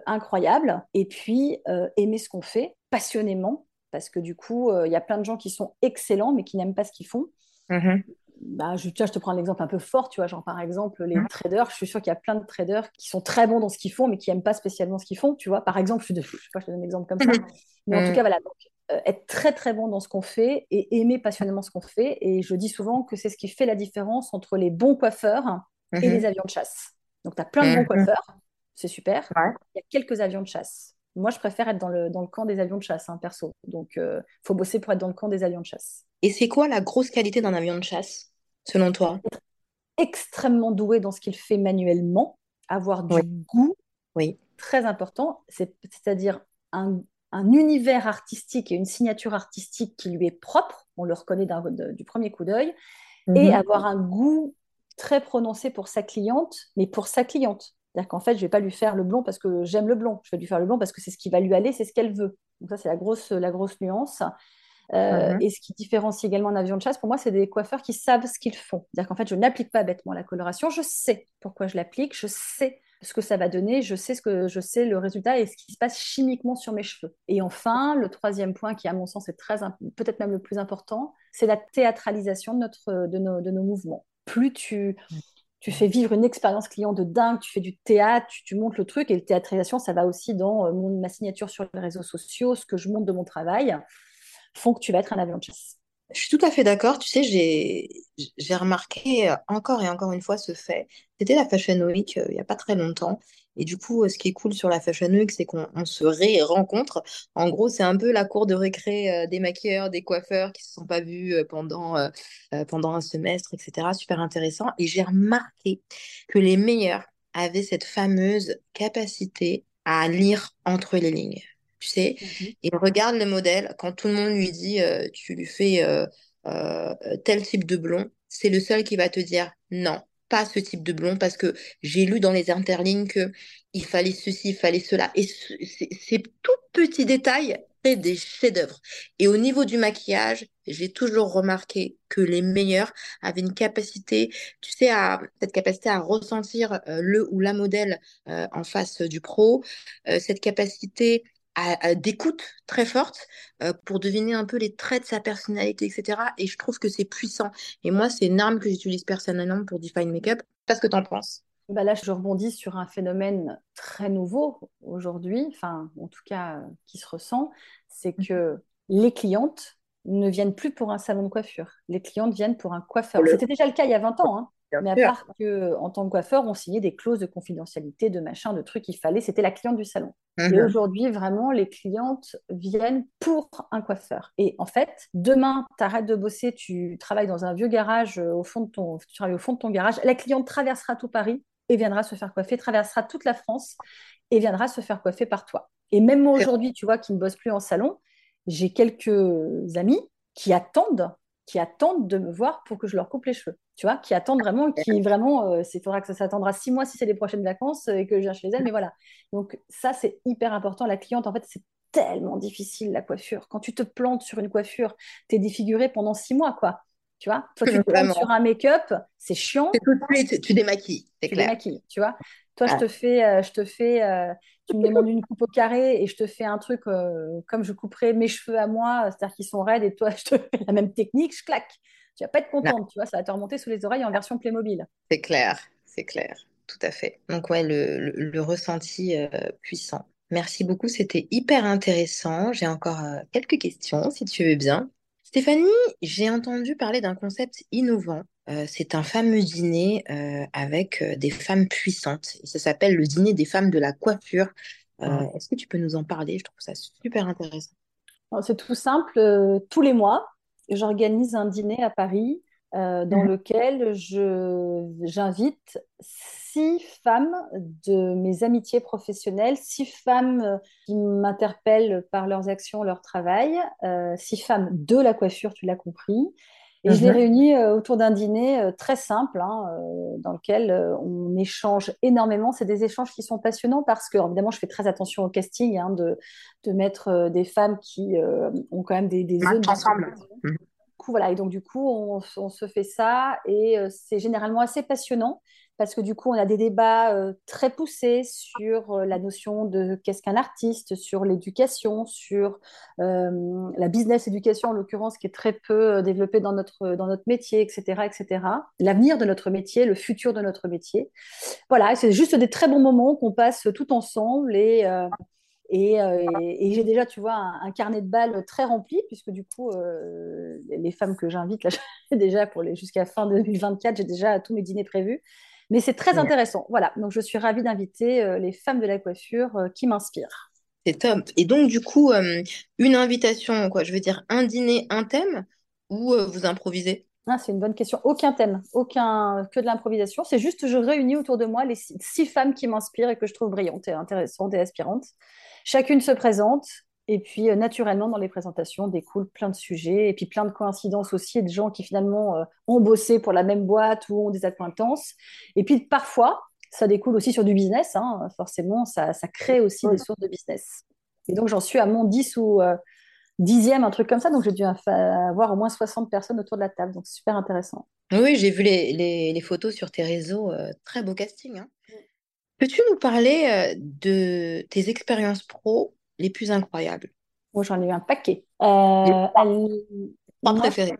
incroyable. Et puis, aimer ce qu'on fait passionnément, parce que du coup, il y a plein de gens qui sont excellents, mais qui n'aiment pas ce qu'ils font. Mm-hmm bah, je, je te prends un exemple un peu fort, tu vois, genre par exemple les mmh. traders, je suis sûre qu'il y a plein de traders qui sont très bons dans ce qu'ils font, mais qui n'aiment pas spécialement ce qu'ils font, tu vois. Par exemple, je, je, sais pas, je te donne un exemple comme ça. Mmh. Mais en tout cas, voilà, donc, euh, être très très bon dans ce qu'on fait et aimer passionnément ce qu'on fait. Et je dis souvent que c'est ce qui fait la différence entre les bons coiffeurs et les avions de chasse. Donc, tu as plein de bons coiffeurs, c'est super. Il y a quelques avions de chasse. Moi, je préfère être dans le, dans le camp des avions de chasse, hein, perso. Donc, il euh, faut bosser pour être dans le camp des avions de chasse. Et c'est quoi la grosse qualité d'un avion de chasse selon toi? Extrêmement doué dans ce qu'il fait manuellement, avoir du goût, oui. très important, c'est-à-dire un, univers artistique et une signature artistique qui lui est propre, on le reconnaît du premier coup d'œil, et mhm. avoir un goût très prononcé pour sa cliente, mais pour sa cliente. C'est-à-dire qu'en fait, je ne vais pas lui faire le blond parce que j'aime le blond, je vais lui faire le blond parce que c'est ce qui va lui aller, c'est ce qu'elle veut. Donc ça, c'est la grosse, la grosse nuance. Euh, mhm. Et ce qui différencie également un avion de chasse, pour moi, c'est des coiffeurs qui savent ce qu'ils font. C'est-à-dire qu'en fait, je n'applique pas bêtement la coloration, je sais pourquoi je l'applique, je sais ce que ça va donner, je sais ce que je sais le résultat et ce qui se passe chimiquement sur mes cheveux. Et enfin, le troisième point qui, à mon sens, est très peut-être même le plus important, c'est la théâtralisation de, notre, de, nos, de nos mouvements. Plus tu, tu fais vivre une expérience client de dingue, tu fais du théâtre, tu, montes le truc, et la théâtralisation, ça va aussi dans euh, ma signature sur les réseaux sociaux, ce que je monte de mon travail font que tu vas être un avion de chasse. Je suis tout à fait d'accord. Tu sais, j'ai remarqué euh, encore et encore une fois ce fait. C'était la Fashion Week euh, il n'y a pas très longtemps. Et du coup, euh, ce qui est cool sur la Fashion Week, c'est qu'on se ré-rencontre. En gros, c'est un peu la cour de récré des maquilleurs, des coiffeurs qui ne se sont pas vus pendant, pendant un semestre, etc. Super intéressant. Et j'ai remarqué que les meilleurs avaient cette fameuse capacité à lire entre les lignes tu sais. Mmh il regarde le modèle. Quand tout le monde lui dit, euh, tu lui fais euh, euh, tel type de blond, c'est le seul qui va te dire non, pas ce type de blond parce que j'ai lu dans les interlignes que il fallait ceci, il fallait cela. Et ces tout petits détails c'est des chefs-d'œuvre. Et au niveau du maquillage, j'ai toujours remarqué que les meilleurs avaient une capacité, tu sais, à, cette capacité à ressentir le ou la modèle en face du pro, cette capacité d'écoute très forte euh, pour deviner un peu les traits de sa personnalité, etc. Et je trouve que c'est puissant. Et moi, c'est une arme que j'utilise personnellement pour Define Makeup. Qu'est-ce que tu en penses? Bah là, je rebondis sur un phénomène très nouveau aujourd'hui, enfin, en tout cas, euh, qui se ressent, c'est mmh que les clientes ne viennent plus pour un salon de coiffure. Les clientes viennent pour un coiffeur. C'était déjà le cas il y a 20 ans, hein mais à part qu'en tant que coiffeur, on signait des clauses de confidentialité, de machin, de trucs qu'il fallait. C'était la cliente du salon. Et mhm. aujourd'hui, vraiment, les clientes viennent pour un coiffeur. Et en fait, demain, tu arrêtes de bosser, tu travailles dans un vieux garage euh, au fond de ton, tu travailles au fond de ton garage. La cliente traversera tout Paris et viendra se faire coiffer, traversera toute la France et viendra se faire coiffer par toi. Et même moi aujourd'hui, tu vois, qui ne bosse plus en salon, j'ai quelques amis qui attendent qui attendent de me voir pour que je leur coupe les cheveux. Tu vois, qui attendent vraiment, qui vraiment, euh, il que ça s'attendra six mois si c'est les prochaines vacances euh, et que je viens chez elles. Mais voilà. Donc ça, c'est hyper important. La cliente, en fait, c'est tellement difficile la coiffure. Quand tu te plantes sur une coiffure, tu es défiguré pendant six mois, quoi. Tu vois, toi, tu te sur un make-up, c'est chiant. tu démaquilles, c'est clair. démaquilles, tu vois. Toi, je te fais, euh, je te fais euh, tu me demandes une coupe au carré et je te fais un truc euh, comme je couperais mes cheveux à moi, c'est-à-dire qu'ils sont raides et toi, je te fais la même technique, je claque. Tu vas pas être contente, tu vois, ça va te remonter sous les oreilles en version Playmobil. C'est clair, c'est clair, tout à fait. Donc, ouais, le, le, ressenti puissant. Merci beaucoup, c'était hyper intéressant. J'ai encore quelques questions, si tu veux bien. Stéphanie, j'ai entendu parler d'un concept innovant euh, c'est un fameux dîner euh, avec euh, des femmes puissantes. ça s'appelle le dîner des femmes de la coiffure. Est-ce que tu peux nous en parler? Je trouve ça super intéressant. C'est tout simple. tous les mois, j'organise un dîner à Paris dans mhm. lequel j'invite six femmes de mes amitiés professionnelles, six femmes qui m'interpellent par leurs actions, leur travail, six femmes de la coiffure, tu l'as compris, et je les mhm. réunis euh, autour d'un dîner euh, très simple, hein, euh, dans lequel on échange énormément. C'est des échanges qui sont passionnants parce que, évidemment, je fais très attention au casting, hein, de, de mettre des femmes qui ont quand même des, des zones ensemble. Voilà, et donc du coup, on, on, se fait ça et c'est généralement assez passionnant parce que du coup, on a des débats euh, très poussés sur euh, la notion de qu'est-ce qu'un artiste, sur l'éducation, sur euh, la business éducation, en l'occurrence, qui est très peu développée dans notre, dans notre métier, etc., etc. L'avenir de notre métier, le futur de notre métier. Voilà, c'est juste des très bons moments qu'on passe tout ensemble et et, j'ai déjà, tu vois, un, carnet de balles très rempli, puisque du coup, les femmes que j'invite, là, déjà jusqu'à fin 2024, j'ai déjà tous mes dîners prévus. Mais c'est très intéressant. Voilà, donc je suis ravie d'inviter euh, les femmes de la coiffure qui m'inspirent. C'est top. Et donc, du coup, une invitation, quoi, je veux dire, un dîner, un thème, ou vous improvisez? Ah, c'est une bonne question. Aucun thème, aucun que de l'improvisation. C'est juste je réunis autour de moi les six femmes qui m'inspirent et que je trouve brillantes et intéressantes et aspirantes. Chacune se présente et puis euh, naturellement dans les présentations découlent plein de sujets et puis plein de coïncidences aussi de gens qui finalement euh, ont bossé pour la même boîte ou ont des acquaintances. Et puis parfois, ça découle aussi sur du business. Hein. Forcément, ça, crée aussi des sources de business. Et donc j'en suis à mon 10 ou euh, dixième, un truc comme ça. Donc j'ai dû avoir au moins 60 personnes autour de la table. Donc super intéressant. Oui, j'ai vu les, photos sur tes réseaux. très beau casting. Hein. Peux-tu nous parler euh, de tes expériences pro les plus incroyables Moi, j'en ai eu un paquet. Euh, préférée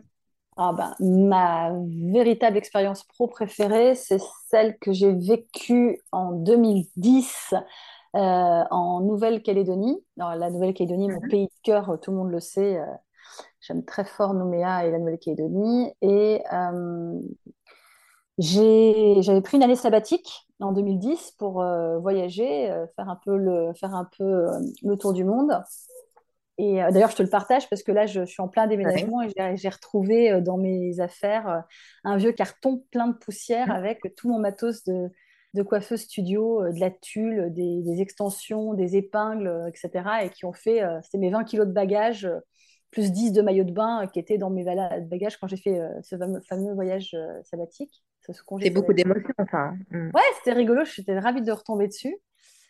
ah ben, Ma véritable expérience pro préférée, c'est celle que j'ai vécue en 2010 euh, en Nouvelle-Calédonie. La Nouvelle-Calédonie, mon mhm. pays de cœur, tout le monde le sait. J'aime très fort Nouméa et la Nouvelle-Calédonie. Et j'avais pris une année sabbatique en 2010 pour euh, voyager, euh, faire un peu le, faire un peu, euh, le tour du monde. Et d'ailleurs, je te le partage parce que là, je, suis en plein déménagement et j'ai retrouvé dans mes affaires un vieux carton plein de poussière avec tout mon matos de, de coiffeuse studio, de la tulle, des, extensions, des épingles, etc. Et qui ont fait, c'était mes 20 kilos de bagages, plus 10 de maillots de bain qui étaient dans mes bagages quand j'ai fait ce fameux voyage sabbatique. C'est beaucoup d'émotions, enfin. Mm. Ouais, c'était rigolo. J'étais ravie de retomber dessus.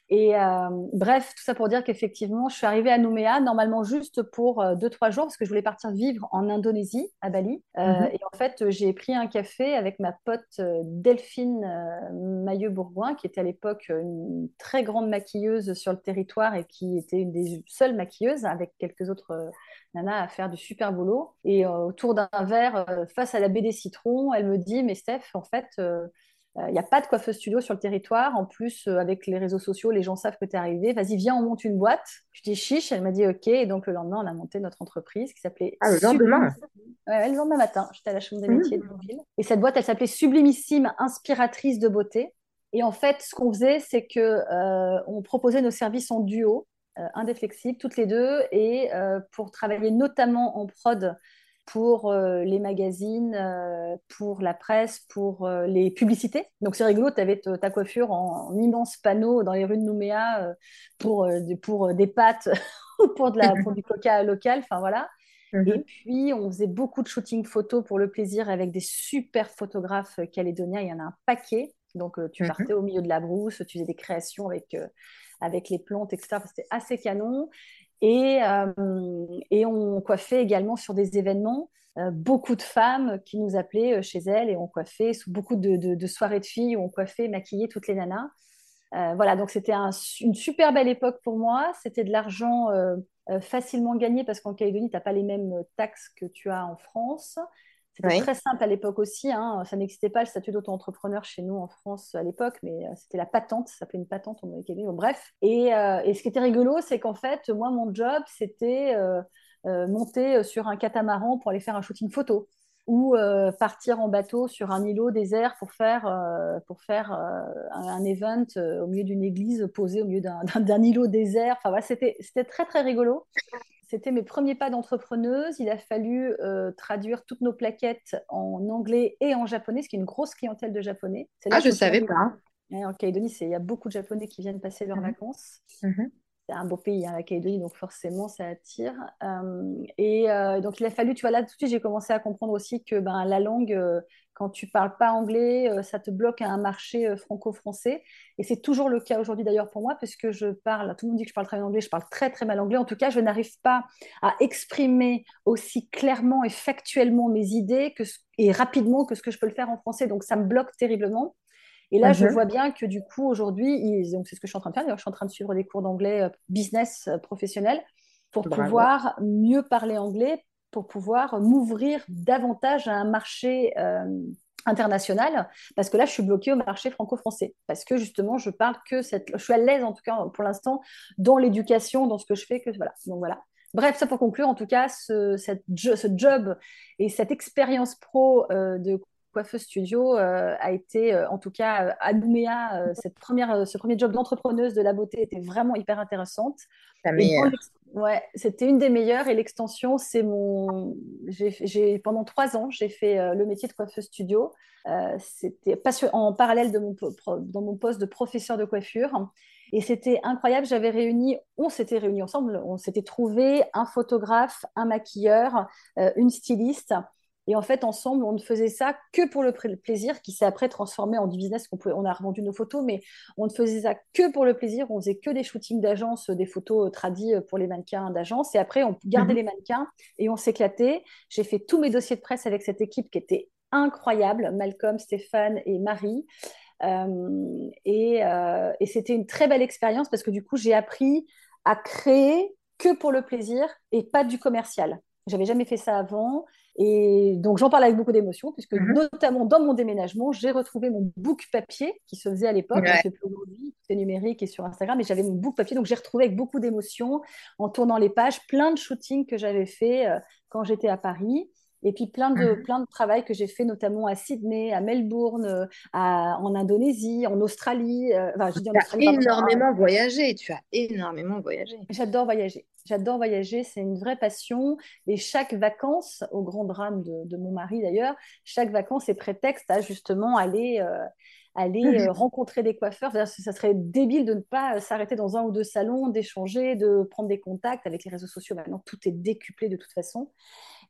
Et euh, bref, tout ça pour dire qu'effectivement, je suis arrivée à Nouméa normalement juste pour 2 deux trois jours parce que je voulais partir vivre en Indonésie, à Bali. Euh, mm-hmm. Et en fait, j'ai pris un café avec ma pote euh, Delphine Mailleux-Bourgoin, qui était à l'époque une très grande maquilleuse sur le territoire et qui était une des seules maquilleuses avec quelques autres Nana à faire du super boulot. Et euh, autour d'un verre, euh, face à la baie des citrons, elle me dit, mais Steph, en fait, il euh, n'y a pas de coiffeuse studio sur le territoire. En plus, avec les réseaux sociaux, les gens savent que tu es arrivé. Vas-y, viens, on monte une boîte. Je dis chiche. Elle m'a dit OK. Et donc, le lendemain, on a monté notre entreprise qui s'appelait. Ah, le lendemain Ouais, le lendemain matin. J'étais à la Chambre des mmh. métiers de Longville. Et cette boîte, elle s'appelait Sublimissime Inspiratrice de beauté. Et en fait, ce qu'on faisait, c'est que on proposait nos services en duo. Euh, indéflexibles toutes les deux et euh, pour travailler notamment en prod pour euh, les magazines, pour la presse, pour les publicités. Donc c'est rigolo, tu avais ta coiffure en, immense panneau dans les rues de Nouméa pour, pour des pâtes ou pour, de la, pour du coca local, enfin voilà. Mhm. Et puis, on faisait beaucoup de shooting photo pour le plaisir avec des super photographes calédoniens. Il y en a un paquet. Donc, tu mhm. partais au milieu de la brousse, tu faisais des créations avec avec les plantes, etc. C'était assez canon. Et, euh, et, on coiffait également sur des événements. Euh, beaucoup de femmes qui nous appelaient euh, chez elles et on coiffait sous beaucoup de, soirées de filles où on coiffait, maquillait toutes les nanas. voilà, donc c'était une super belle époque pour moi. C'était de l'argent facilement gagné parce qu'en Calédonie, tu n'as pas les mêmes taxes que tu as en France. C'était très simple à l'époque aussi. Hein. Ça n'existait pas le statut d'auto-entrepreneur chez nous en France à l'époque, mais euh, c'était la patente. Ça s'appelait une patente en Calédonie. Bref. Et, euh, et, ce qui était rigolo, c'est qu'en fait, moi, mon job, c'était euh, monter sur un catamaran pour aller faire un shooting photo ou partir en bateau sur un îlot désert pour faire, pour faire un, event au milieu d'une église posée au milieu d'un îlot désert. Enfin, voilà, c'était très, très rigolo. C'était mes premiers pas d'entrepreneuse. Il a fallu euh, traduire toutes nos plaquettes en anglais et en japonais, ce qui est une grosse clientèle de japonais. Ah, je ne savais pas. en Calédonie, il y a beaucoup de japonais qui viennent passer leurs mhm. vacances. Mhm. C'est un beau pays, hein, la Calédonie, donc forcément, ça attire. Euh, et euh, donc, il a fallu, tu vois, là, tout de suite, j'ai commencé à comprendre aussi que ben, la langue, quand tu parles pas anglais, euh, ça te bloque à un marché euh, franco-français. Et c'est toujours le cas aujourd'hui d'ailleurs pour moi, puisque je parle, tout le monde dit que je parle très bien anglais, je parle très très mal anglais. En tout cas, je n'arrive pas à exprimer aussi clairement et factuellement mes idées que, et rapidement que ce que je peux le faire en français. Donc ça me bloque terriblement. Et là, je mhm. vois bien que du coup, aujourd'hui, donc c'est ce que je suis en train de faire. D'ailleurs, je suis en train de suivre des cours d'anglais euh, business euh, professionnel pour pouvoir mieux parler anglais, pour pouvoir m'ouvrir davantage à un marché euh, international, parce que là, je suis bloquée au marché franco-français, parce que justement, je parle que cette, je suis à l'aise en tout cas pour l'instant dans l'éducation, dans ce que je fais, que voilà. Donc voilà. Bref, ça pour conclure, en tout cas, ce, cette, ce job et cette expérience pro de coiffeuse studio euh, a été, euh, en tout cas, euh, à Nouméa, cette première, ce premier job d'entrepreneuse de la beauté était vraiment hyper intéressante. Ouais, c'était une des meilleures et l'extension, c'est mon. J'ai pendant trois ans, j'ai fait le métier de coiffeuse studio. c'était en parallèle de mon dans mon poste de professeur de coiffure. Et c'était incroyable. J'avais réuni, on s'était réunis ensemble, on s'était trouvé un photographe, un maquilleur, une styliste. Et en fait, ensemble, on ne faisait ça que pour le plaisir, qui s'est après transformé en du business. On, on a revendu nos photos, mais on ne faisait ça que pour le plaisir. On faisait que des shootings d'agence, des photos tradies pour les mannequins d'agence. Et après, on gardait mhm. les mannequins et on s'éclatait. J'ai fait tous mes dossiers de presse avec cette équipe qui était incroyable Malcolm, Stéphane et Marie. Euh, et, euh, et c'était une très belle expérience parce que du coup, j'ai appris à créer que pour le plaisir et pas du commercial. J'avais jamais fait ça avant et donc, j'en parle avec beaucoup d'émotion, puisque mhm. notamment dans mon déménagement, j'ai retrouvé mon book papier qui se faisait à l'époque, ouais. plus aujourd'hui, c'est numérique et sur Instagram, mais j'avais mon book papier, donc j'ai retrouvé avec beaucoup d'émotion en tournant les pages, plein de shootings que j'avais fait euh, quand j'étais à Paris. Et puis plein de, mhm. plein de travail que j'ai fait notamment à Sydney, à Melbourne, euh, à, en Indonésie, en Australie. Euh, enfin, je dis en tu as énormément voyagé, tu as énormément voyagé. J'adore voyager. J'adore voyager, c'est une vraie passion. Et chaque vacances, au grand drame de, de mon mari d'ailleurs, chaque vacances est prétexte à justement aller, euh, aller rencontrer des coiffeurs. Ça serait débile de ne pas s'arrêter dans un ou deux salons, d'échanger, de prendre des contacts avec les réseaux sociaux. Maintenant, tout est décuplé de toute façon.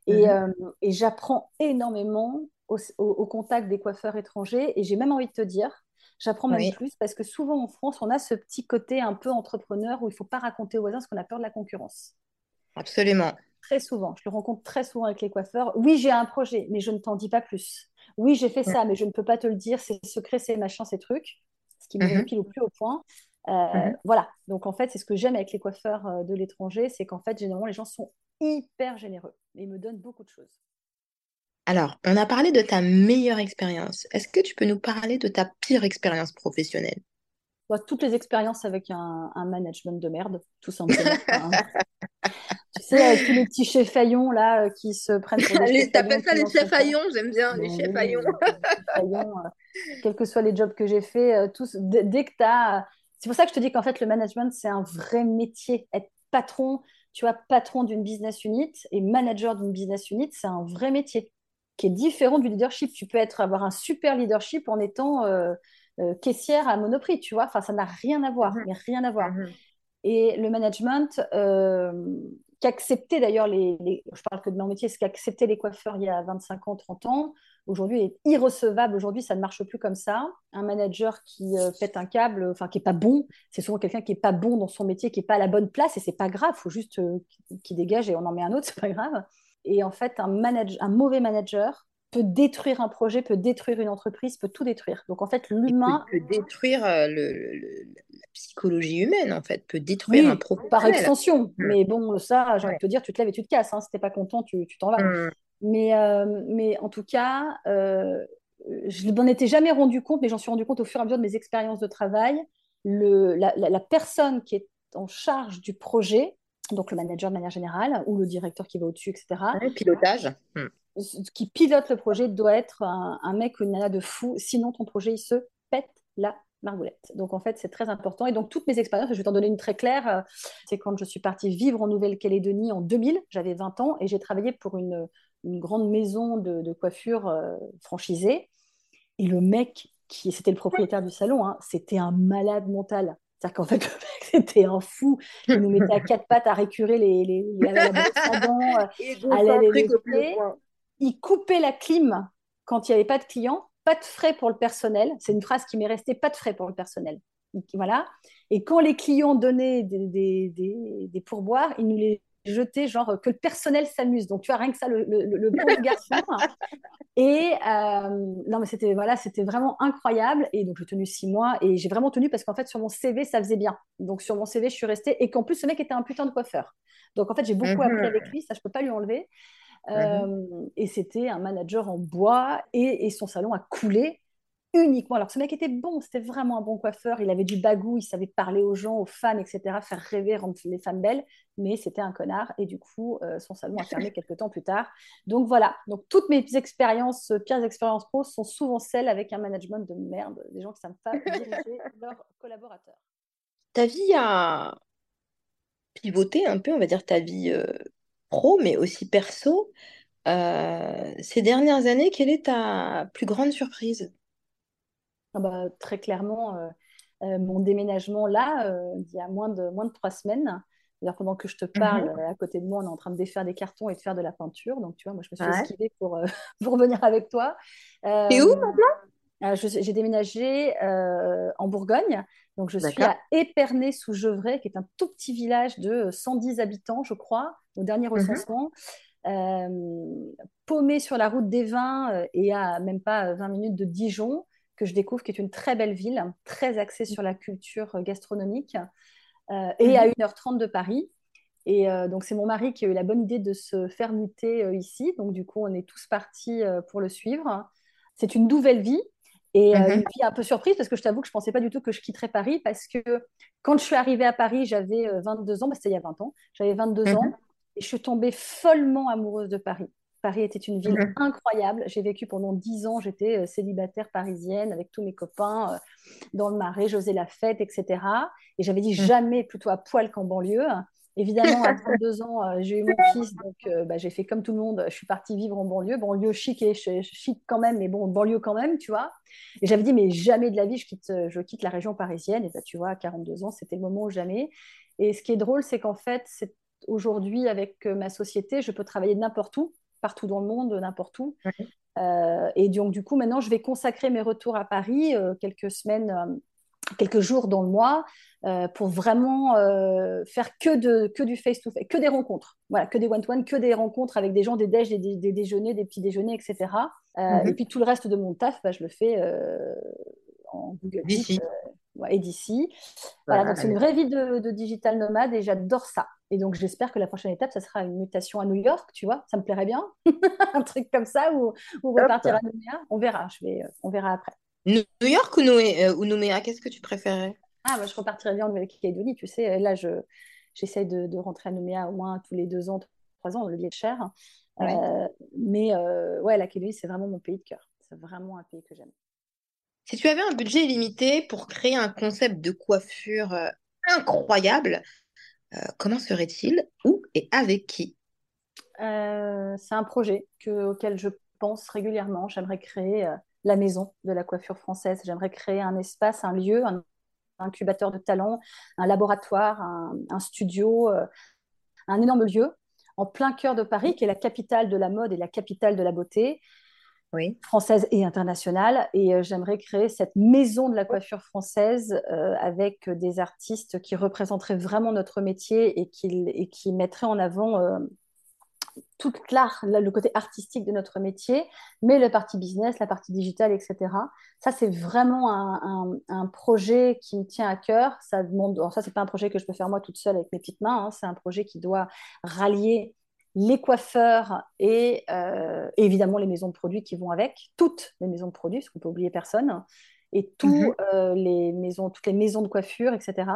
Et, mhm. euh, et j'apprends énormément au, contact des coiffeurs étrangers. Et j'ai même envie de te dire, j'apprends même plus parce que souvent en France, on a ce petit côté un peu entrepreneur où il ne faut pas raconter aux voisins parce qu'on a peur de la concurrence. Absolument. Très souvent. Je le rencontre très souvent avec les coiffeurs. Oui, j'ai un projet, mais je ne t'en dis pas plus. Oui, j'ai fait ça, mais je ne peux pas te le dire. C'est secret, c'est machin, ces trucs. Ce qui me met pile au plus au point. Euh, mhm. Voilà. Donc, en fait, c'est ce que j'aime avec les coiffeurs euh, de l'étranger, c'est qu'en fait, généralement, les gens sont hyper généreux ils me donnent beaucoup de choses. Alors, on a parlé de ta meilleure expérience. Est-ce que tu peux nous parler de ta pire expérience professionnelle? Toutes les expériences avec un, management de merde, tout simplement. Hein. tu sais, avec tous les petits chefs faillons là euh, qui se prennent pour des T'appelles ça les chefs faillons? J'aime bien, les chefs faillons. quels que soient les jobs que j'ai faits, tous, dès que tu as c'est pour ça que je te dis qu'en fait, le management, c'est un vrai métier. Être patron, tu vois, patron d'une business unit et manager d'une business unit, c'est un vrai métier qui est différent du leadership. Tu peux être, avoir un super leadership en étant euh, euh, caissière à Monoprix, tu vois. Enfin, ça n'a rien à voir, mais rien à voir. Mm-hmm. Et le management, euh, qu'accepter d'ailleurs les, Je parle que de mon métier, ce qu'accepter les coiffeurs il y a 25 ans, 30 ans, aujourd'hui est irrecevable. Aujourd'hui, ça ne marche plus comme ça. Un manager qui euh, pète un câble, enfin qui est pas bon, c'est souvent quelqu'un qui est pas bon dans son métier, qui est pas à la bonne place, et c'est pas grave. Il faut juste euh, qu'il dégage et on en met un autre, c'est pas grave. Et en fait, un, manager, un mauvais manager peut détruire un projet, peut détruire une entreprise, peut tout détruire. Donc en fait, l'humain peut, détruire euh, le, la psychologie humaine, en fait, peut détruire un projet. Par extension. Hmm. Mais bon, ça, j'ai envie de te dire, tu te lèves et tu te casses. Hein. Si t'es pas content, tu t'en vas. Hmm. Mais, euh, mais en tout cas, euh, je ne m'en étais jamais rendu compte, mais j'en suis rendu compte au fur et à mesure de mes expériences de travail. Le, la, personne qui est en charge du projet, donc le manager de manière générale, ou le directeur qui va au-dessus, etc. Le pilotage. Hmm. Qui pilote le projet doit être un, un, mec ou une nana de fou, sinon ton projet il se pète la margoulette. Donc en fait, c'est très important. Et donc toutes mes expériences, je vais t'en donner une très claire, euh, c'est quand je suis partie vivre en Nouvelle-Calédonie en 2000, j'avais 20 ans et j'ai travaillé pour une, une grande maison de, coiffure euh, franchisée. Et le mec, qui c'était le propriétaire du salon, hein, c'était un malade mental. C'est-à-dire qu'en fait, le mec, c'était un fou. Il nous mettait à quatre pattes à récurer les, les, les, la Il coupait la clim quand il n'y avait pas de clients. Pas de frais pour le personnel. C'est une phrase qui m'est restée, pas de frais pour le personnel. Voilà. Et quand les clients donnaient des, des, des, des pourboires, il nous les jeter, genre que le personnel s'amuse. Donc, tu as rien que ça, le, le, le bon garçon. Et euh, non, mais c'était voilà, c'était vraiment incroyable. Et donc, j'ai tenu six mois et j'ai vraiment tenu parce qu'en fait, sur mon CV, ça faisait bien. Donc, sur mon CV, je suis restée et qu'en plus, ce mec était un putain de coiffeur. Donc, en fait, j'ai beaucoup appris Mhm. avec lui. Ça, je peux pas lui enlever. Mhm. Euh, et c'était un manager en bois et, et son salon a coulé uniquement. Alors, ce mec était bon, c'était vraiment un bon coiffeur. Il avait du bagou, il savait parler aux gens, aux fans, etc., faire rêver, rendre les femmes belles. Mais c'était un connard. Et du coup, euh, son salon a fermé quelques temps plus tard. Donc voilà. Donc toutes mes expériences, euh, pires expériences pro, sont souvent celles avec un management de merde, des gens qui ne savent pas diriger leurs collaborateurs. Ta vie a pivoté un peu, on va dire ta vie euh, pro, mais aussi perso. Euh, ces dernières années, quelle est ta plus grande surprise? Ah bah, très clairement, euh, euh, mon déménagement là, euh, il y a moins de, moins de trois semaines. C'est-à-dire, pendant que je te parle, Mhm. euh, à côté de moi, on est en train de défaire des cartons et de faire de la peinture. Donc, tu vois, moi, je me suis Ouais. esquivée pour, euh, pour venir avec toi. T'es où maintenant? j'ai déménagé euh, en Bourgogne. Donc, je suis à Épernay-sous-Gevrey, qui est un tout petit village de 110 habitants, je crois, au dernier Mhm. recensement. Paumé sur la route des vins et à même pas 20 minutes de Dijon, que je découvre, qui est une très belle ville, très axée sur la culture euh, gastronomique, euh, et à Mhm. 1h30 de Paris. Et euh, donc, c'est mon mari qui a eu la bonne idée de se faire muter euh, ici. Donc, du coup, on est tous partis pour le suivre. C'est une nouvelle vie et une Mhm. vie un peu surprise parce que je t'avoue que je ne pensais pas du tout que je quitterais Paris parce que quand je suis arrivée à Paris, j'avais euh, 22 ans, bah, c'était il y a 20 ans, j'avais 22 ans Mhm. et je suis tombée follement amoureuse de Paris. Paris était une ville Mhm. incroyable. J'ai vécu pendant 10 ans, j'étais euh, célibataire parisienne avec tous mes copains euh, dans le Marais, j'osais la fête, etc. Et j'avais dit Mhm. jamais plutôt à poil qu'en banlieue. Évidemment, à 32 ans, euh, j'ai eu mon fils, donc bah, j'ai fait comme tout le monde, je suis partie vivre en banlieue. Banlieue chic et ch- chic quand même, mais bon, banlieue quand même, tu vois. Et j'avais dit, mais jamais de la vie, je quitte, je quitte la région parisienne. Et bah, tu vois, à 42 ans, c'était le moment ou jamais. Et ce qui est drôle, c'est qu'en fait, c'est aujourd'hui, avec ma société, je peux travailler n'importe où, partout dans le monde, n'importe où. Mhm. Euh, et donc, du coup, maintenant, je vais consacrer mes retours à Paris euh, quelques semaines, euh, quelques jours dans le mois pour vraiment faire que, de, que du face-to-face, que des rencontres. Voilà, que des one-to-one, que des rencontres avec des gens, des déj, des, des, des déjeuners, des petits déjeuners, etc. Euh, et Mhm. puis tout le reste de mon taf, bah, je le fais en Google Meet et d'ici. Voilà, Voilà. donc c'est une vraie vie de, de digital nomade et j'adore ça. Et donc j'espère que la prochaine étape, ça sera une mutation à New York, tu vois, ça me plairait bien, un truc comme ça, ou, ou repartir à Nouméa. On verra, je vais, euh, on verra après. New York ou, Noé, euh, ou Nouméa, qu'est-ce que tu préférais? Ah, moi, je repartirais bien en Nouvelle-Calédonie, tu sais. Là, je, j'essaye de, de rentrer à Nouméa au moins tous les deux ans, trois ans, le billet est cher. Ouais. Euh, mais euh, ouais, la Calédonie, c'est vraiment mon pays de cœur. C'est vraiment un pays que j'aime. Si tu avais un budget illimité pour créer un concept de coiffure euh, incroyable, euh, comment serait-il? Où et avec qui? Euh, c'est un projet que, auquel je pense régulièrement. J'aimerais créer la maison de la coiffure française. J'aimerais créer un espace, un lieu, un incubateur de talents, un laboratoire, un, un studio, un énorme lieu en plein cœur de Paris, qui est la capitale de la mode et la capitale de la beauté Française et internationale. Et euh, j'aimerais créer cette maison de la coiffure française euh, avec des artistes qui représenteraient vraiment notre métier et qui, et qui mettraient en avant euh, tout l'art, le côté artistique de notre métier, mais le parti business, la partie digitale, etc. Ça, c'est vraiment un, un, projet qui me tient à cœur. Ça demande, c'est pas un projet que je peux faire moi toute seule avec mes petites mains. Hein. C'est un projet qui doit rallier les coiffeurs et euh, évidemment les maisons de produits qui vont avec, toutes les maisons de produits, parce qu'on peut oublier personne, et tout, Mhm. euh, les maisons, toutes les maisons de coiffure, etc.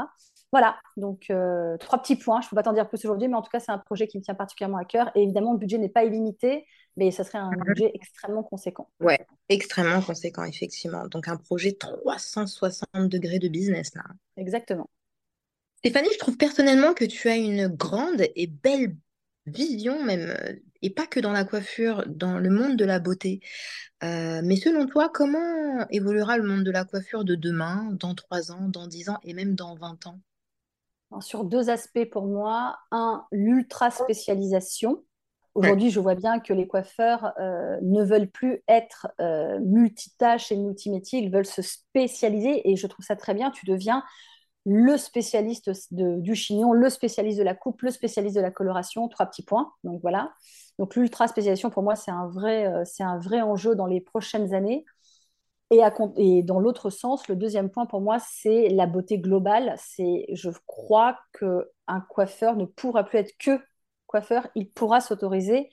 Voilà, donc euh, trois petits points. Je ne peux pas t'en dire plus aujourd'hui, mais en tout cas, c'est un projet qui me tient particulièrement à cœur. Et évidemment, le budget n'est pas illimité, mais ça serait un budget extrêmement conséquent. Ouais, extrêmement conséquent, effectivement. Donc un projet 360 degrés de business, là. Exactement. Stéphanie, je trouve personnellement que tu as une grande et belle vision, même, euh, et pas que dans la coiffure, dans le monde de la beauté. Euh, mais selon toi, comment évoluera le monde de la coiffure de demain, dans 3 ans, dans 10 ans et même dans 20 ans? Sur deux aspects pour moi. Un, l'ultra spécialisation. Ouais. Aujourd'hui, je vois bien que les coiffeurs euh, ne veulent plus être euh, multitâches et multimétiers, ils veulent se spécialiser et je trouve ça très bien. Tu deviens le spécialiste du chignon, le spécialiste de la coupe, le spécialiste de la coloration, trois petits points. Donc voilà. Donc l'ultra spécialisation, pour moi, c'est un, vrai, euh, c'est un vrai enjeu dans les prochaines années. Et, dans l'autre sens, le deuxième point pour moi, c'est la beauté globale. C'est, je crois qu'un coiffeur ne pourra plus être que coiffeur. Il pourra s'autoriser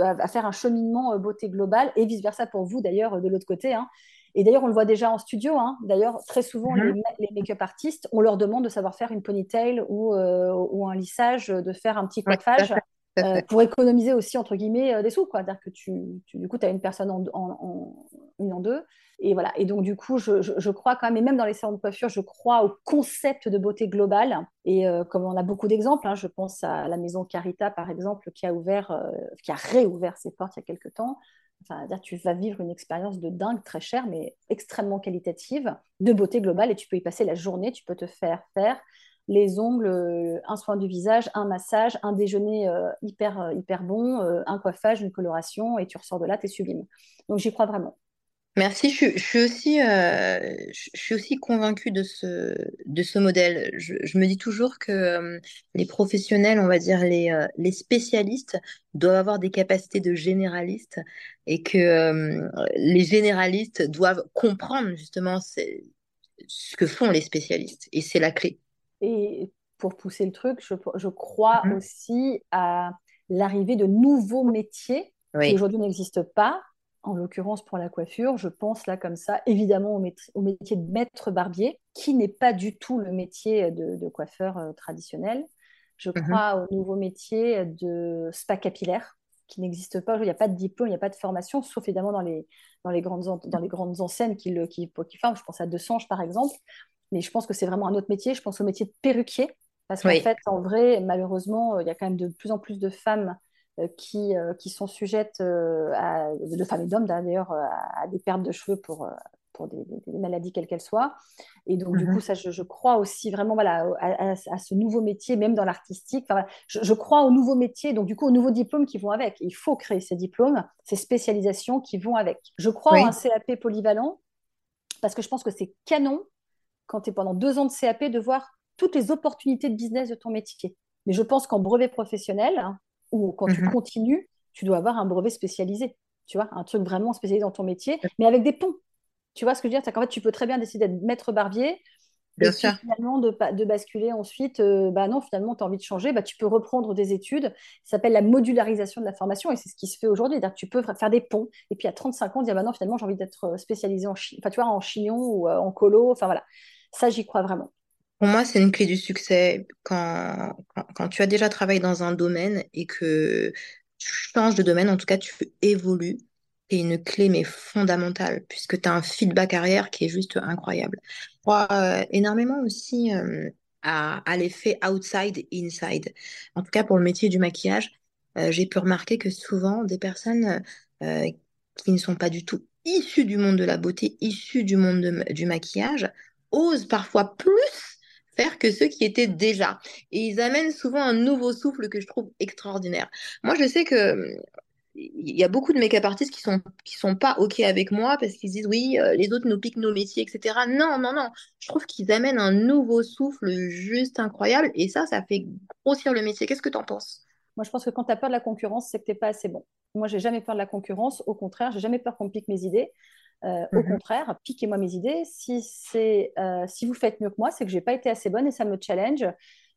à faire un cheminement euh, beauté globale et vice-versa pour vous d'ailleurs de l'autre côté. Hein. Et d'ailleurs, on le voit déjà en studio. Hein. D'ailleurs, très souvent, mhm. les, make-up artistes, on leur demande de savoir faire une ponytail ou, euh, ou un lissage, de faire un petit coiffage. Euh, pour économiser aussi entre guillemets des sous quoi c'est-à-dire que tu, du coup tu as une personne en, en, une en deux et voilà et donc du coup je, je, crois quand même et même dans les salons de coiffure je crois au concept de beauté globale et comme on a beaucoup d'exemples hein, je pense à la maison Carita par exemple qui a ouvert qui a réouvert ses portes il y a quelques temps Tu vas vivre une expérience de dingue, très chère, mais extrêmement qualitative, de beauté globale, et tu peux y passer la journée, tu peux te faire faire les ongles, euh, un soin du visage, un massage, un déjeuner euh, hyper, euh, hyper bon, un coiffage, une coloration, et tu ressors de là, tu es sublime. Donc j'y crois vraiment. Merci, je, suis aussi, je, suis aussi convaincue de ce, de ce modèle. Je, me dis toujours que les professionnels, on va dire les, les spécialistes, doivent avoir des capacités de généralistes et que les généralistes doivent comprendre justement ce que font les spécialistes. Et c'est la clé. Et pour pousser le truc, je, crois mhm. aussi à l'arrivée de nouveaux métiers qui aujourd'hui n'existent pas. En l'occurrence, pour la coiffure, je pense là comme ça, évidemment au, métier de maître barbier, qui n'est pas du tout le métier de, coiffeur euh, traditionnel. Je mhm. crois au nouveau métier de spa capillaire, qui n'existe pas. Il n'y a pas de diplôme, il n'y a pas de formation, sauf évidemment dans les, dans les, grandes, dans les grandes enseignes qui, le, qui, qui forment. Je pense à Desange, par exemple mais je pense que c'est vraiment un autre métier. Je pense au métier de perruquier, parce qu'en fait, en vrai, malheureusement, il y a quand même de plus en plus de femmes euh, qui, euh, qui sont sujettes, euh, à, de femmes et d'hommes d'ailleurs, à, des pertes de cheveux pour, pour des, maladies quelles qu'elles soient. Et donc, du mhm. coup, ça, je, crois aussi vraiment voilà, à, ce nouveau métier, même dans l'artistique. Enfin, je, crois au nouveau métier, donc du coup, aux nouveaux diplômes qui vont avec. Il faut créer ces diplômes, ces spécialisations qui vont avec. Je crois en un CAP polyvalent parce que je pense que c'est canon quand tu es pendant deux ans de CAP, de voir toutes les opportunités de business de ton métier. Mais je pense qu'en brevet professionnel, hein, ou quand tu mhm. continues, tu dois avoir un brevet spécialisé. Tu vois, un truc vraiment spécialisé dans ton métier, mais avec des ponts. Tu vois ce que je veux dire? C'est qu'en fait, tu peux très bien décider d'être maître barbier, Bien sûr. finalement, de, de basculer ensuite, euh, bah non, finalement, tu as envie de changer, bah, tu peux reprendre des études. Ça s'appelle la modularisation de la formation et c'est ce qui se fait aujourd'hui. Tu peux faire des ponts et puis à 35 ans, dire, bah non, finalement, j'ai envie d'être euh, spécialisé en, tu vois, en chignon ou euh, en colo. Enfin voilà, ça, j'y crois vraiment. Pour moi, c'est une clé du succès quand, quand, tu as déjà travaillé dans un domaine et que tu changes de domaine, en tout cas, tu évolues c'est une clé mais fondamentale puisque tu as un feedback arrière qui est juste incroyable. Je crois euh, énormément aussi euh, à, l'effet outside inside. En tout cas pour le métier du maquillage, euh, j'ai pu remarquer que souvent des personnes qui ne sont pas du tout issues du monde de la beauté, issues du monde du maquillage, osent parfois plus faire que ceux qui étaient déjà. Et ils amènent souvent un nouveau souffle que je trouve extraordinaire. Moi, je sais que il y a beaucoup de make-up artistes qui sont qui sont pas ok avec moi parce qu'ils disent oui euh, les autres nous piquent nos métiers etc non non non. Je trouve qu'ils amènent un nouveau souffle juste incroyable et ça ça fait grossir le métier. Qu'est-ce que tu en penses? Moi je pense que quand tu as peur de la concurrence c'est que t'es pas assez bon. Moi j'ai jamais peur de la concurrence. Au contraire j'ai jamais peur qu'on me pique mes idées euh, Au contraire, piquez-moi mes idées. Si, c'est, euh, si vous faites mieux que moi, c'est que j'ai pas été assez bonne et ça me challenge.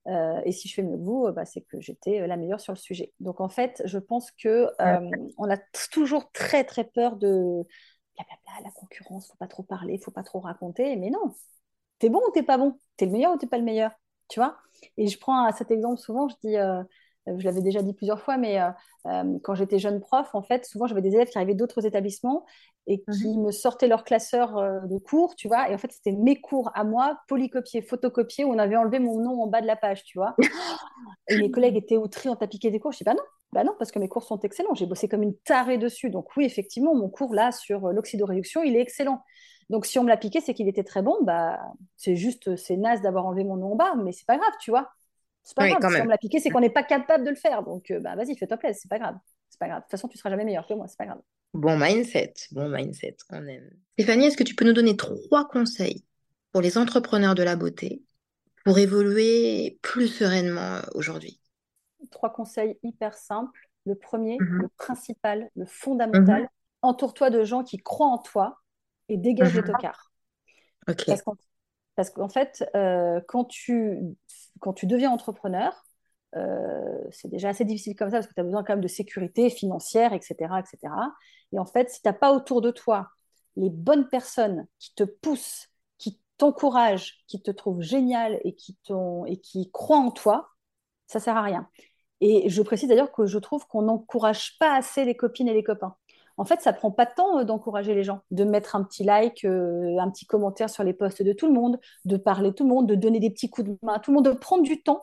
Euh, et si je fais mieux que vous, bah, c'est que j'étais la meilleure sur le sujet. Donc en fait, je pense que euh, on a toujours très très peur de la concurrence, faut pas trop parler, faut pas trop raconter. Mais non, t'es bon ou t'es pas bon? T'es le meilleur ou t'es pas le meilleur? Tu vois? Et je prends cet exemple souvent, je dis, euh, je l'avais déjà dit plusieurs fois, mais quand j'étais jeune prof, en fait, souvent j'avais des élèves qui arrivaient d'autres établissements et qui mhm. me sortaient leur classeur euh, de cours, tu vois. Et en fait, c'était mes cours à moi, polycopiés, photocopiés, où on avait enlevé mon nom en bas de la page, tu vois. et mes collègues étaient outrés, on t'a piqué des cours. Je dis, bah non, bah non, parce que mes cours sont excellents. J'ai bossé comme une tarée dessus. Donc oui, effectivement, mon cours là sur euh, l'oxydoréduction, il est excellent. Donc si on me l'a piqué, c'est qu'il était très bon. Bah, c'est juste, c'est naze d'avoir enlevé mon nom en bas, mais c'est pas grave, tu vois. C'est pas grave. Si on me l'a piqué, c'est qu'on n'est pas capable de le faire. Donc euh, bah vas-y, fais-toi plaisir, c'est pas grave. C'est pas grave. De toute façon, tu seras jamais meilleur que moi, c'est pas grave. Bon mindset, bon mindset, on aime. Stéphanie, est-ce que tu peux nous donner trois conseils pour les entrepreneurs de la beauté pour évoluer plus sereinement aujourd'hui? Trois conseils hyper simples. Le premier, Mhm. le principal, le fondamental, Mhm. entoure-toi de gens qui croient en toi et dégage les Mhm. tocards. Parce Ok. Parce qu'en fait, euh, quand tu, deviens entrepreneur, euh, c'est déjà assez difficile comme ça parce que tu as besoin quand même de sécurité financière, etc., etc. Et en fait, si tu n'as pas autour de toi les bonnes personnes qui te poussent, qui t'encouragent, qui te trouvent génial et qui, et qui croient en toi, ça sert à rien. Et je précise d'ailleurs que je trouve qu'on n'encourage pas assez les copines et les copains. En fait, ça prend pas de temps euh, d'encourager les gens, de mettre un petit like, euh, un petit commentaire sur les posts de tout le monde, de parler tout le monde, de donner des petits coups de main à tout le monde, de prendre du temps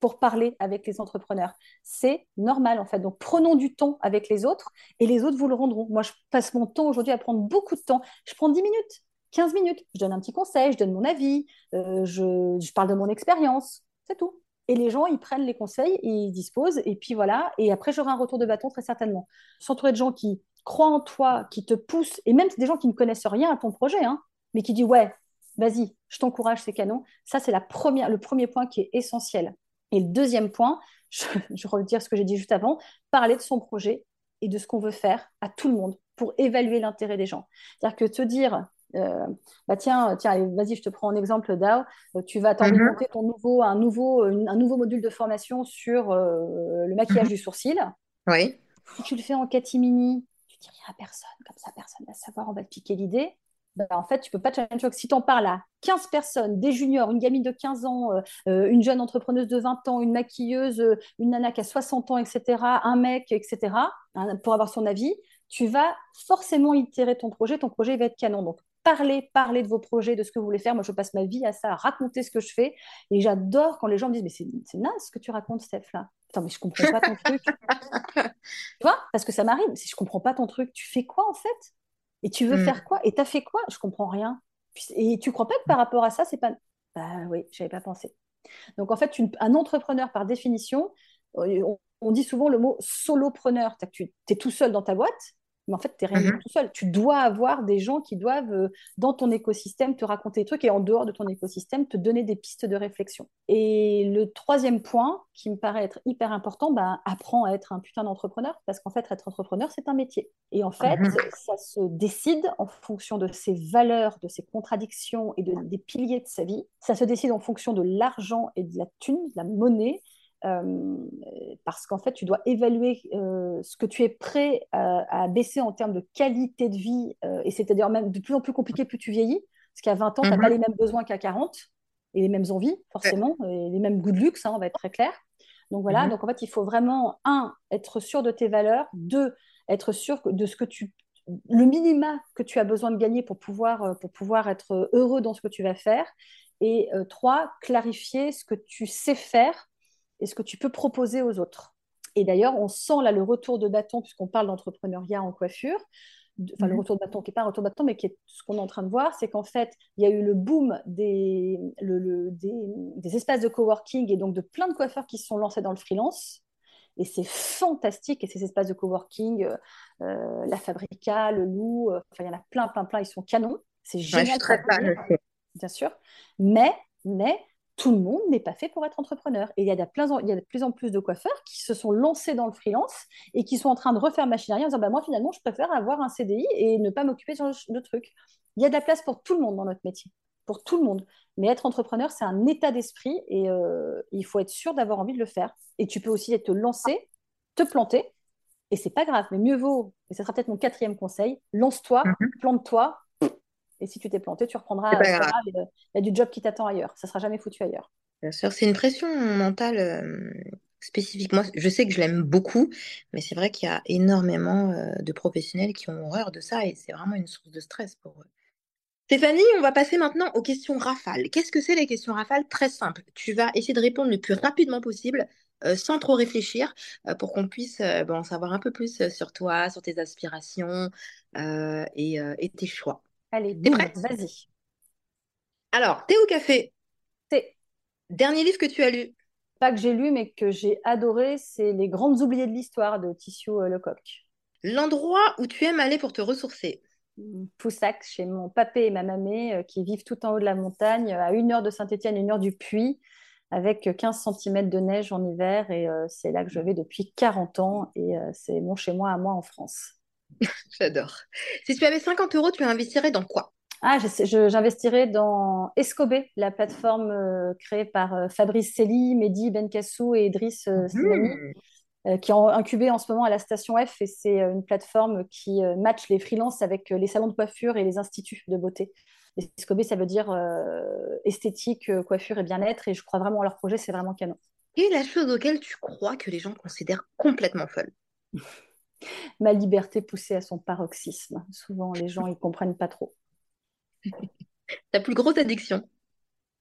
pour parler avec les entrepreneurs. C'est normal en fait. Donc prenons du temps avec les autres et les autres vous le rendront. Moi, je passe mon temps aujourd'hui à prendre beaucoup de temps. Je prends 10 minutes, 15 minutes. Je donne un petit conseil, je donne mon avis, euh, je, je parle de mon expérience. C'est tout. Et les gens, ils prennent les conseils, ils disposent, et puis voilà. Et après, j'aurai un retour de bâton très certainement. S'entourer de gens qui croient en toi, qui te poussent, et même des gens qui ne connaissent rien à ton projet, hein, mais qui disent ouais, vas-y, je t'encourage, c'est canon. Ça, c'est la première, le premier point qui est essentiel. Et le deuxième point, je, je redire ce que j'ai dit juste avant, parler de son projet et de ce qu'on veut faire à tout le monde pour évaluer l'intérêt des gens. C'est-à-dire que te dire, euh, bah tiens, tiens, vas-y, je te prends un exemple, Dao, euh, tu vas de Mhm. ton nouveau, un, nouveau, un nouveau module de formation sur euh, le maquillage Mhm. du sourcil. Oui. Si tu le fais en catimini, dis à personne, comme ça personne va savoir, on va te piquer l'idée. Bah, en fait, tu peux pas challenger. Si tu en parles à 15 personnes, des juniors, une gamine de 15 ans, euh, euh, une jeune entrepreneuse de 20 ans, une maquilleuse, euh, une nana qui a 60 ans, etc., un mec, etc., hein, pour avoir son avis, tu vas forcément itérer ton projet. Ton projet va être canon. Donc, parlez, parlez de vos projets, de ce que vous voulez faire. Moi, je passe ma vie à ça, à raconter ce que je fais. Et j'adore quand les gens me disent, mais c'est c'est naze ce que tu racontes, Steph, là. Attends, mais je comprends pas ton truc. Tu vois Parce que ça m'arrive. Si je comprends pas ton truc, tu fais quoi en fait? Et tu veux Mm. faire quoi? Et t'as fait quoi? Je comprends rien. Et tu crois pas que par rapport à ça, c'est pas. Bah oui, j'avais pas pensé. Donc en fait, une- un entrepreneur par définition, euh, on, on dit souvent le mot solopreneur. Tu es tout seul dans ta boîte, mais en fait, tu n'es rien Mhm. tout seul. Tu dois avoir des gens qui doivent, euh, dans ton écosystème, te raconter des trucs et en dehors de ton écosystème, te donner des pistes de réflexion. Et le troisième point, qui me paraît être hyper important, bah, apprends à être un putain d'entrepreneur, parce qu'en fait, être entrepreneur, c'est un métier. Et en fait, Mhm. ça se décide en fonction de ses valeurs, de ses contradictions et de- des piliers de sa vie. Ça se décide en fonction de l'argent et de la thune, de la monnaie. Euh, parce qu'en fait, tu dois évaluer euh, ce que tu es prêt à, à baisser en termes de qualité de vie, euh, et c'est-à-dire même de plus en plus compliqué plus tu vieillis, parce qu'à 20 ans, tu n'as pas Mhm. les mêmes besoins qu'à 40, et les mêmes envies, forcément, et les mêmes goûts de luxe, hein, on va être très clair. Donc voilà, Mhm. donc en fait, il faut vraiment, un, être sûr de tes valeurs, deux, être sûr de ce que tu le minima que tu as besoin de gagner pour pouvoir, pour pouvoir être heureux dans ce que tu vas faire. Et trois, clarifier ce que tu sais faire et ce que tu peux proposer aux autres. Et d'ailleurs, on sent là le retour de bâton, puisqu'on parle d'entrepreneuriat en coiffure. Enfin, le Mhm. retour de bâton qui n'est pas un retour de bâton, mais qui est ce qu'on est en train de voir, c'est qu'en fait, il y a eu le boom des, le, le, des, des espaces de coworking et donc de plein de coiffeurs qui se sont lancés dans le freelance. Et c'est fantastique. Et ces espaces de coworking, euh, euh, la Fabrica, le Loup, euh, enfin, il y en a plein, plein, plein. Ils sont canons. C'est Ouais, je génial suis pour très bien sûr. Mais, mais tout le monde n'est pas fait pour être entrepreneur. Et il y, a de plein, il y a de plus en plus de coiffeurs qui se sont lancés dans le freelance et qui sont en train de refaire machine arrière en disant bah, Moi, finalement, je préfère avoir un CDI et ne pas m'occuper de, de trucs. Il y a de la place pour tout le monde dans notre métier, pour tout le monde. Mais être entrepreneur, c'est un état d'esprit et euh, il faut être sûr d'avoir envie de le faire. Et tu peux aussi te lancer, te planter, et c'est pas grave, mais mieux vaut, et ce sera peut-être mon quatrième conseil, lance-toi, Mhm. plante-toi, et si tu t'es planté, tu reprendras. Il y a- il y a du job qui t'attend ailleurs. Ça sera jamais foutu ailleurs. Bien sûr, c'est une pression mentale euh, spécifique. Moi, je sais que je l'aime beaucoup, mais c'est vrai qu'il y a énormément euh, de professionnels qui ont horreur de ça et c'est vraiment une source de stress pour eux. Stéphanie, on va passer maintenant aux questions rafales. Qu'est-ce que c'est les questions rafales? Très simple. Tu vas essayer de répondre le plus rapidement possible, euh, sans trop réfléchir, euh, pour qu'on puisse euh, ben, en savoir un peu plus sur toi, sur tes aspirations et, et tes choix. Allez, T'es prête? vas-y. Alors, thé ou café? C'est Dernier livre que tu as lu? pas que j'ai lu, mais que j'ai adoré, c'est Les Grandes oubliées de l'histoire de Tissot euh, Lecoq. L'endroit où tu aimes aller pour te ressourcer? Poussac, chez mon papé et ma mamé, euh, qui vivent tout en haut de la montagne, à une heure de Saint-Étienne, une heure du Puy, avec 15 cm de neige en hiver. Et euh, c'est là que je vais depuis 40 ans. Et euh, c'est mon chez moi à moi en France. J'adore. Si tu avais 50 euros, tu investirais dans quoi? Ah, j'investirais dans Escobé, la plateforme créée par Fabrice Selli, Mehdi Benkassou et Idriss mmh. Euh, qui est incubé en ce moment à la station F et c'est euh, une plateforme qui euh, match les freelances avec les salons de coiffure et les instituts de beauté. Escobé, ça veut dire esthétique, coiffure et bien-être et je crois vraiment à leur projet, c'est vraiment canon. Quelle est la chose auquel tu crois que les gens considèrent complètement folle? Ma liberté poussée à son paroxysme. Souvent, les gens, ils comprennent pas trop. Ta plus grosse addiction?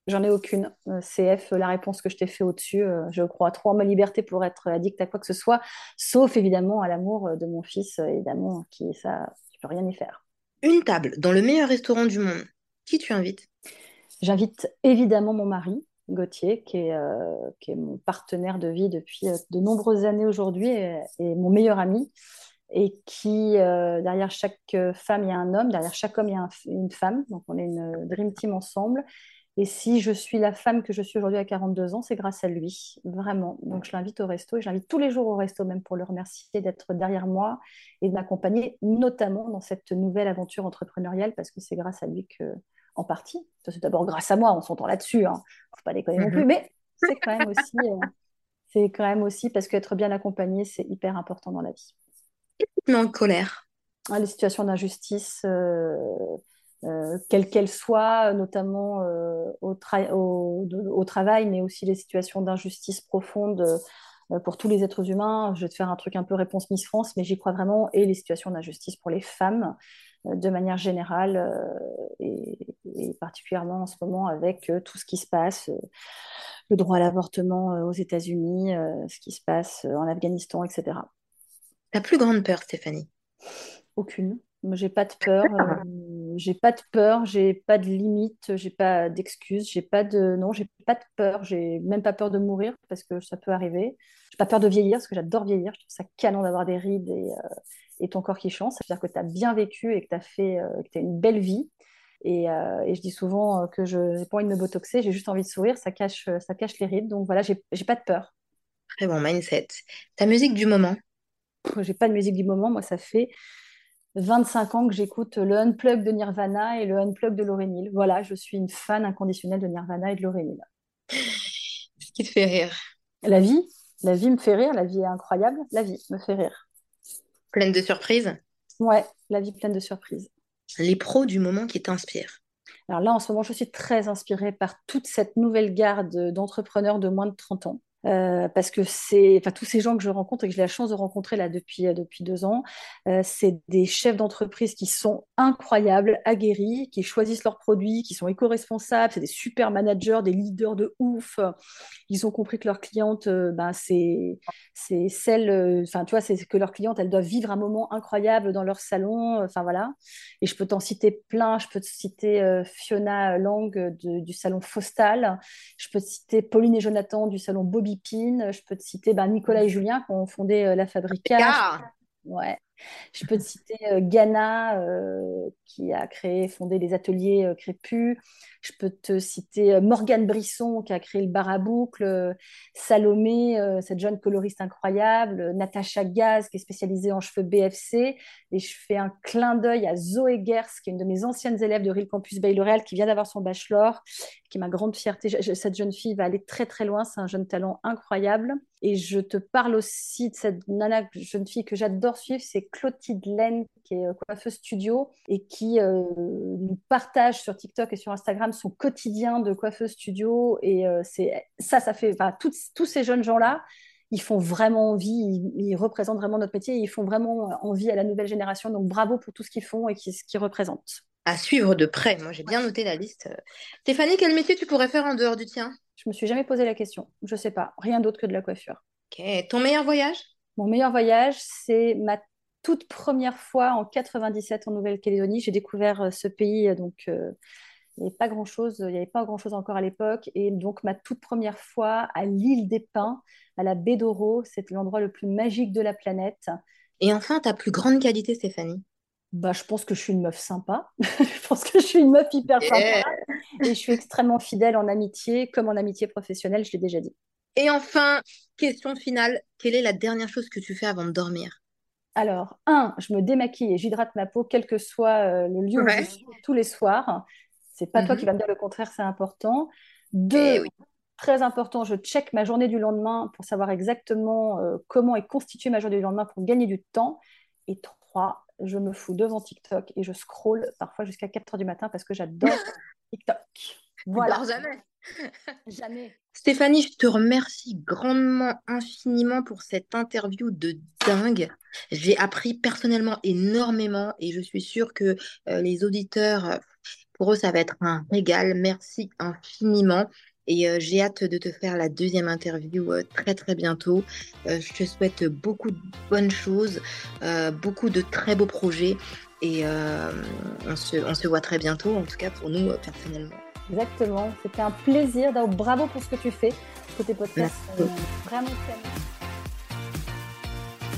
J'en ai aucune. Euh, CF, la réponse que je t'ai fait au-dessus, euh, je crois trop en ma liberté pour être addict à quoi que ce soit, sauf évidemment à l'amour de mon fils, évidemment, qui ça, tu peux rien y faire. Une table dans le meilleur restaurant du monde. Qui tu invites? J'invite évidemment mon mari, Gauthier, qui est, euh, qui est mon partenaire de vie depuis de nombreuses années aujourd'hui et, mon meilleur ami. Et qui, derrière chaque femme, il y a un homme, derrière chaque homme, il y a une femme. Donc, on est une dream team ensemble. Et si je suis la femme que je suis aujourd'hui à 42 ans, c'est grâce à lui, vraiment. Donc je l'invite au resto et je l'invite tous les jours au resto, même pour le remercier d'être derrière moi et de m'accompagner, notamment dans cette nouvelle aventure entrepreneuriale, parce que c'est grâce à lui que, en partie, c'est d'abord grâce à moi, on s'entend là-dessus, hein. faut pas déconner non plus, mhm. mais c'est quand même aussi, euh, c'est quand même aussi parce qu'être bien accompagné, c'est hyper important dans la vie. Et en colère ah, Les situations d'injustice. Euh, euh, quelle qu'elle soit, notamment au, au, travail, mais aussi les situations d'injustice profonde pour tous les êtres humains. Je vais te faire un truc un peu réponse Miss France, mais j'y crois vraiment, et les situations d'injustice pour les femmes de manière générale, et, particulièrement en ce moment avec tout ce qui se passe, le droit à l'avortement aux États-Unis, ce qui se passe en Afghanistan, etc. Ta plus grande peur, Stéphanie? Aucune. J'ai pas de peur? Euh, j'ai pas de peur. J'ai pas de limite. J'ai pas d'excuses. J'ai pas de non. J'ai pas de peur. J'ai même pas peur de mourir parce que ça peut arriver. J'ai pas peur de vieillir parce que j'adore vieillir. Je trouve ça canon d'avoir des rides et, euh, et ton corps qui change. Ça veut dire que tu as bien vécu et que tu as fait euh, que as une belle vie. Et, et, je dis souvent que je n'ai pas envie de me botoxer. J'ai juste envie de sourire. Ça cache ça cache les rides. Donc voilà. J'ai pas de peur. Très bon mindset. Ta musique du moment? J'ai pas de musique du moment. Moi, ça fait 25 ans que j'écoute le Unplug de Nirvana et le Unplug de Lauryn Voilà, je suis une fan inconditionnelle de Nirvana et de Lauryn Ce qui te fait rire? La vie. La vie me fait rire. La vie est incroyable. La vie me fait rire. Pleine de surprises. Ouais, la vie pleine de surprises. Les pros du moment qui t'inspirent. Alors là, en ce moment, je suis très inspirée par toute cette nouvelle garde d'entrepreneurs de moins de 30 ans euh, parce que c'est, enfin, tous ces gens que je rencontre et que j'ai la chance de rencontrer là depuis, euh, depuis deux ans, euh, c'est des chefs d'entreprise qui sont incroyables, aguerris, qui choisissent leurs produits, qui sont éco-responsables, c'est des super managers, des leaders de ouf. Ils ont compris que leurs clientes, ben, c'est, c'est celles, enfin, tu vois, c'est que leurs clientes, elles doivent vivre un moment incroyable dans leur salon, enfin voilà. Et je peux t'en citer plein, je peux te citer Fiona Lang du salon Fostal, je peux te citer Pauline et Jonathan du salon Bobby je peux te citer ben, Nicolas et Julien qui ont fondé euh, la Fabrica. Ouais. Je peux te citer euh, Ghana, euh, qui a créé, fondé les ateliers euh, Crépus. Je peux te citer Morgane Brisson, qui a créé le bar. Salomé, cette jeune coloriste incroyable. Natacha Gaz, qui est spécialisée en cheveux BFC. Et je fais un clin d'œil à Zoé Gers, qui est une de mes anciennes élèves de Real Campus Bay L'Oréal, qui vient d'avoir son bachelor, qui est ma grande fierté. cette jeune fille va aller très très loin. C'est un jeune talent incroyable. Et je te parle aussi de cette nana, jeune fille que j'adore suivre, c'est Clotilde Laine, qui est euh, coiffeuse studio et qui euh, nous partage sur TikTok et sur Instagram son quotidien de coiffeuse studio. Et euh, c'est ça, ça fait, enfin, tous ces jeunes gens-là, ils font vraiment envie, ils, représentent vraiment notre métier, ils font vraiment envie à la nouvelle génération. Donc bravo pour tout ce qu'ils font et ce qu'ils représentent. À suivre de près. Moi, j'ai bien noté la liste. Stéphanie, quel métier tu pourrais faire en dehors du tien? Je me suis jamais posé la question. Je sais pas. Rien d'autre que de la coiffure. Ok. Ton meilleur voyage? Mon meilleur voyage, c'est ma toute première fois en 97 en Nouvelle-Calédonie. J'ai découvert euh, ce pays, euh, donc euh, il n'y avait pas grand-chose, il n'y avait pas grand-chose encore à l'époque. Et donc ma toute première fois à l'île des Pins, à la baie d'Oro, c'est l'endroit le plus magique de la planète. Et enfin, ta plus grande qualité, Stéphanie? Bah, je pense que je suis une meuf sympa. je pense que je suis une meuf hyper sympa. Et je suis extrêmement fidèle en amitié, comme en amitié professionnelle, je l'ai déjà dit. Et enfin, question finale, quelle est la dernière chose que tu fais avant de dormir? Alors, un, je me démaquille et j'hydrate ma peau, quel que soit euh, le lieu où je suis, tous les soirs. C'est pas toi qui mhm. vas me dire le contraire, c'est important. Deux, eh très important, je check ma journée du lendemain pour savoir exactement euh, comment est constituée ma journée du lendemain pour gagner du temps. Et trois, je me fous devant TikTok et je scroll parfois jusqu'à 4 heures du matin parce que j'adore TikTok. Voilà. jamais. jamais. Stéphanie, je te remercie grandement, infiniment pour cette interview de dingue. J'ai appris personnellement énormément et je suis sûre que euh, les auditeurs, pour eux, ça va être un régal. Merci infiniment. Et euh, j'ai hâte de te faire la deuxième interview euh, très très bientôt. Euh, je te souhaite beaucoup de bonnes choses, beaucoup de très beaux projets. Et on se, on, se, voit très bientôt, en tout cas pour nous personnellement. Exactement, c'était un plaisir. Donc, bravo pour ce que tu fais. Côté podcast, vraiment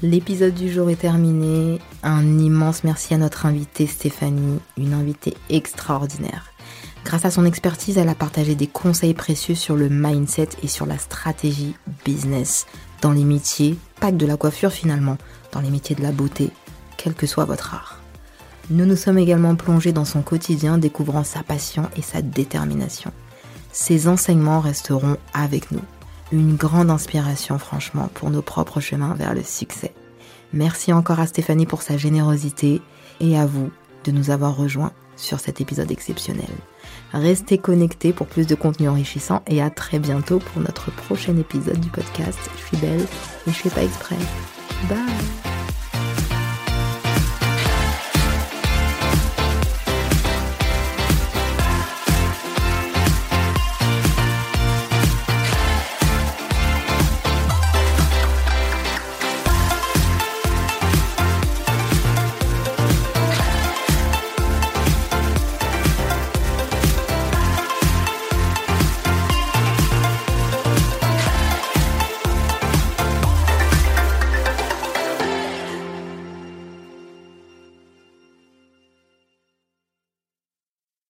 L'épisode du jour est terminé. Un immense merci à notre invitée Stéphanie, une invitée extraordinaire. Grâce à son expertise, elle a partagé des conseils précieux sur le mindset et sur la stratégie business dans les métiers, pas que de la coiffure finalement, dans les métiers de la beauté, quel que soit votre art. Nous nous sommes également plongés dans son quotidien, découvrant sa passion et sa détermination. Ces enseignements resteront avec nous. Une grande inspiration franchement pour nos propres chemins vers le succès. Merci encore à Stéphanie pour sa générosité et à vous de nous avoir rejoints sur cet épisode exceptionnel. Restez connectés pour plus de contenu enrichissant et à très bientôt pour notre prochain épisode du podcast. Je suis belle et je fais pas exprès. Bye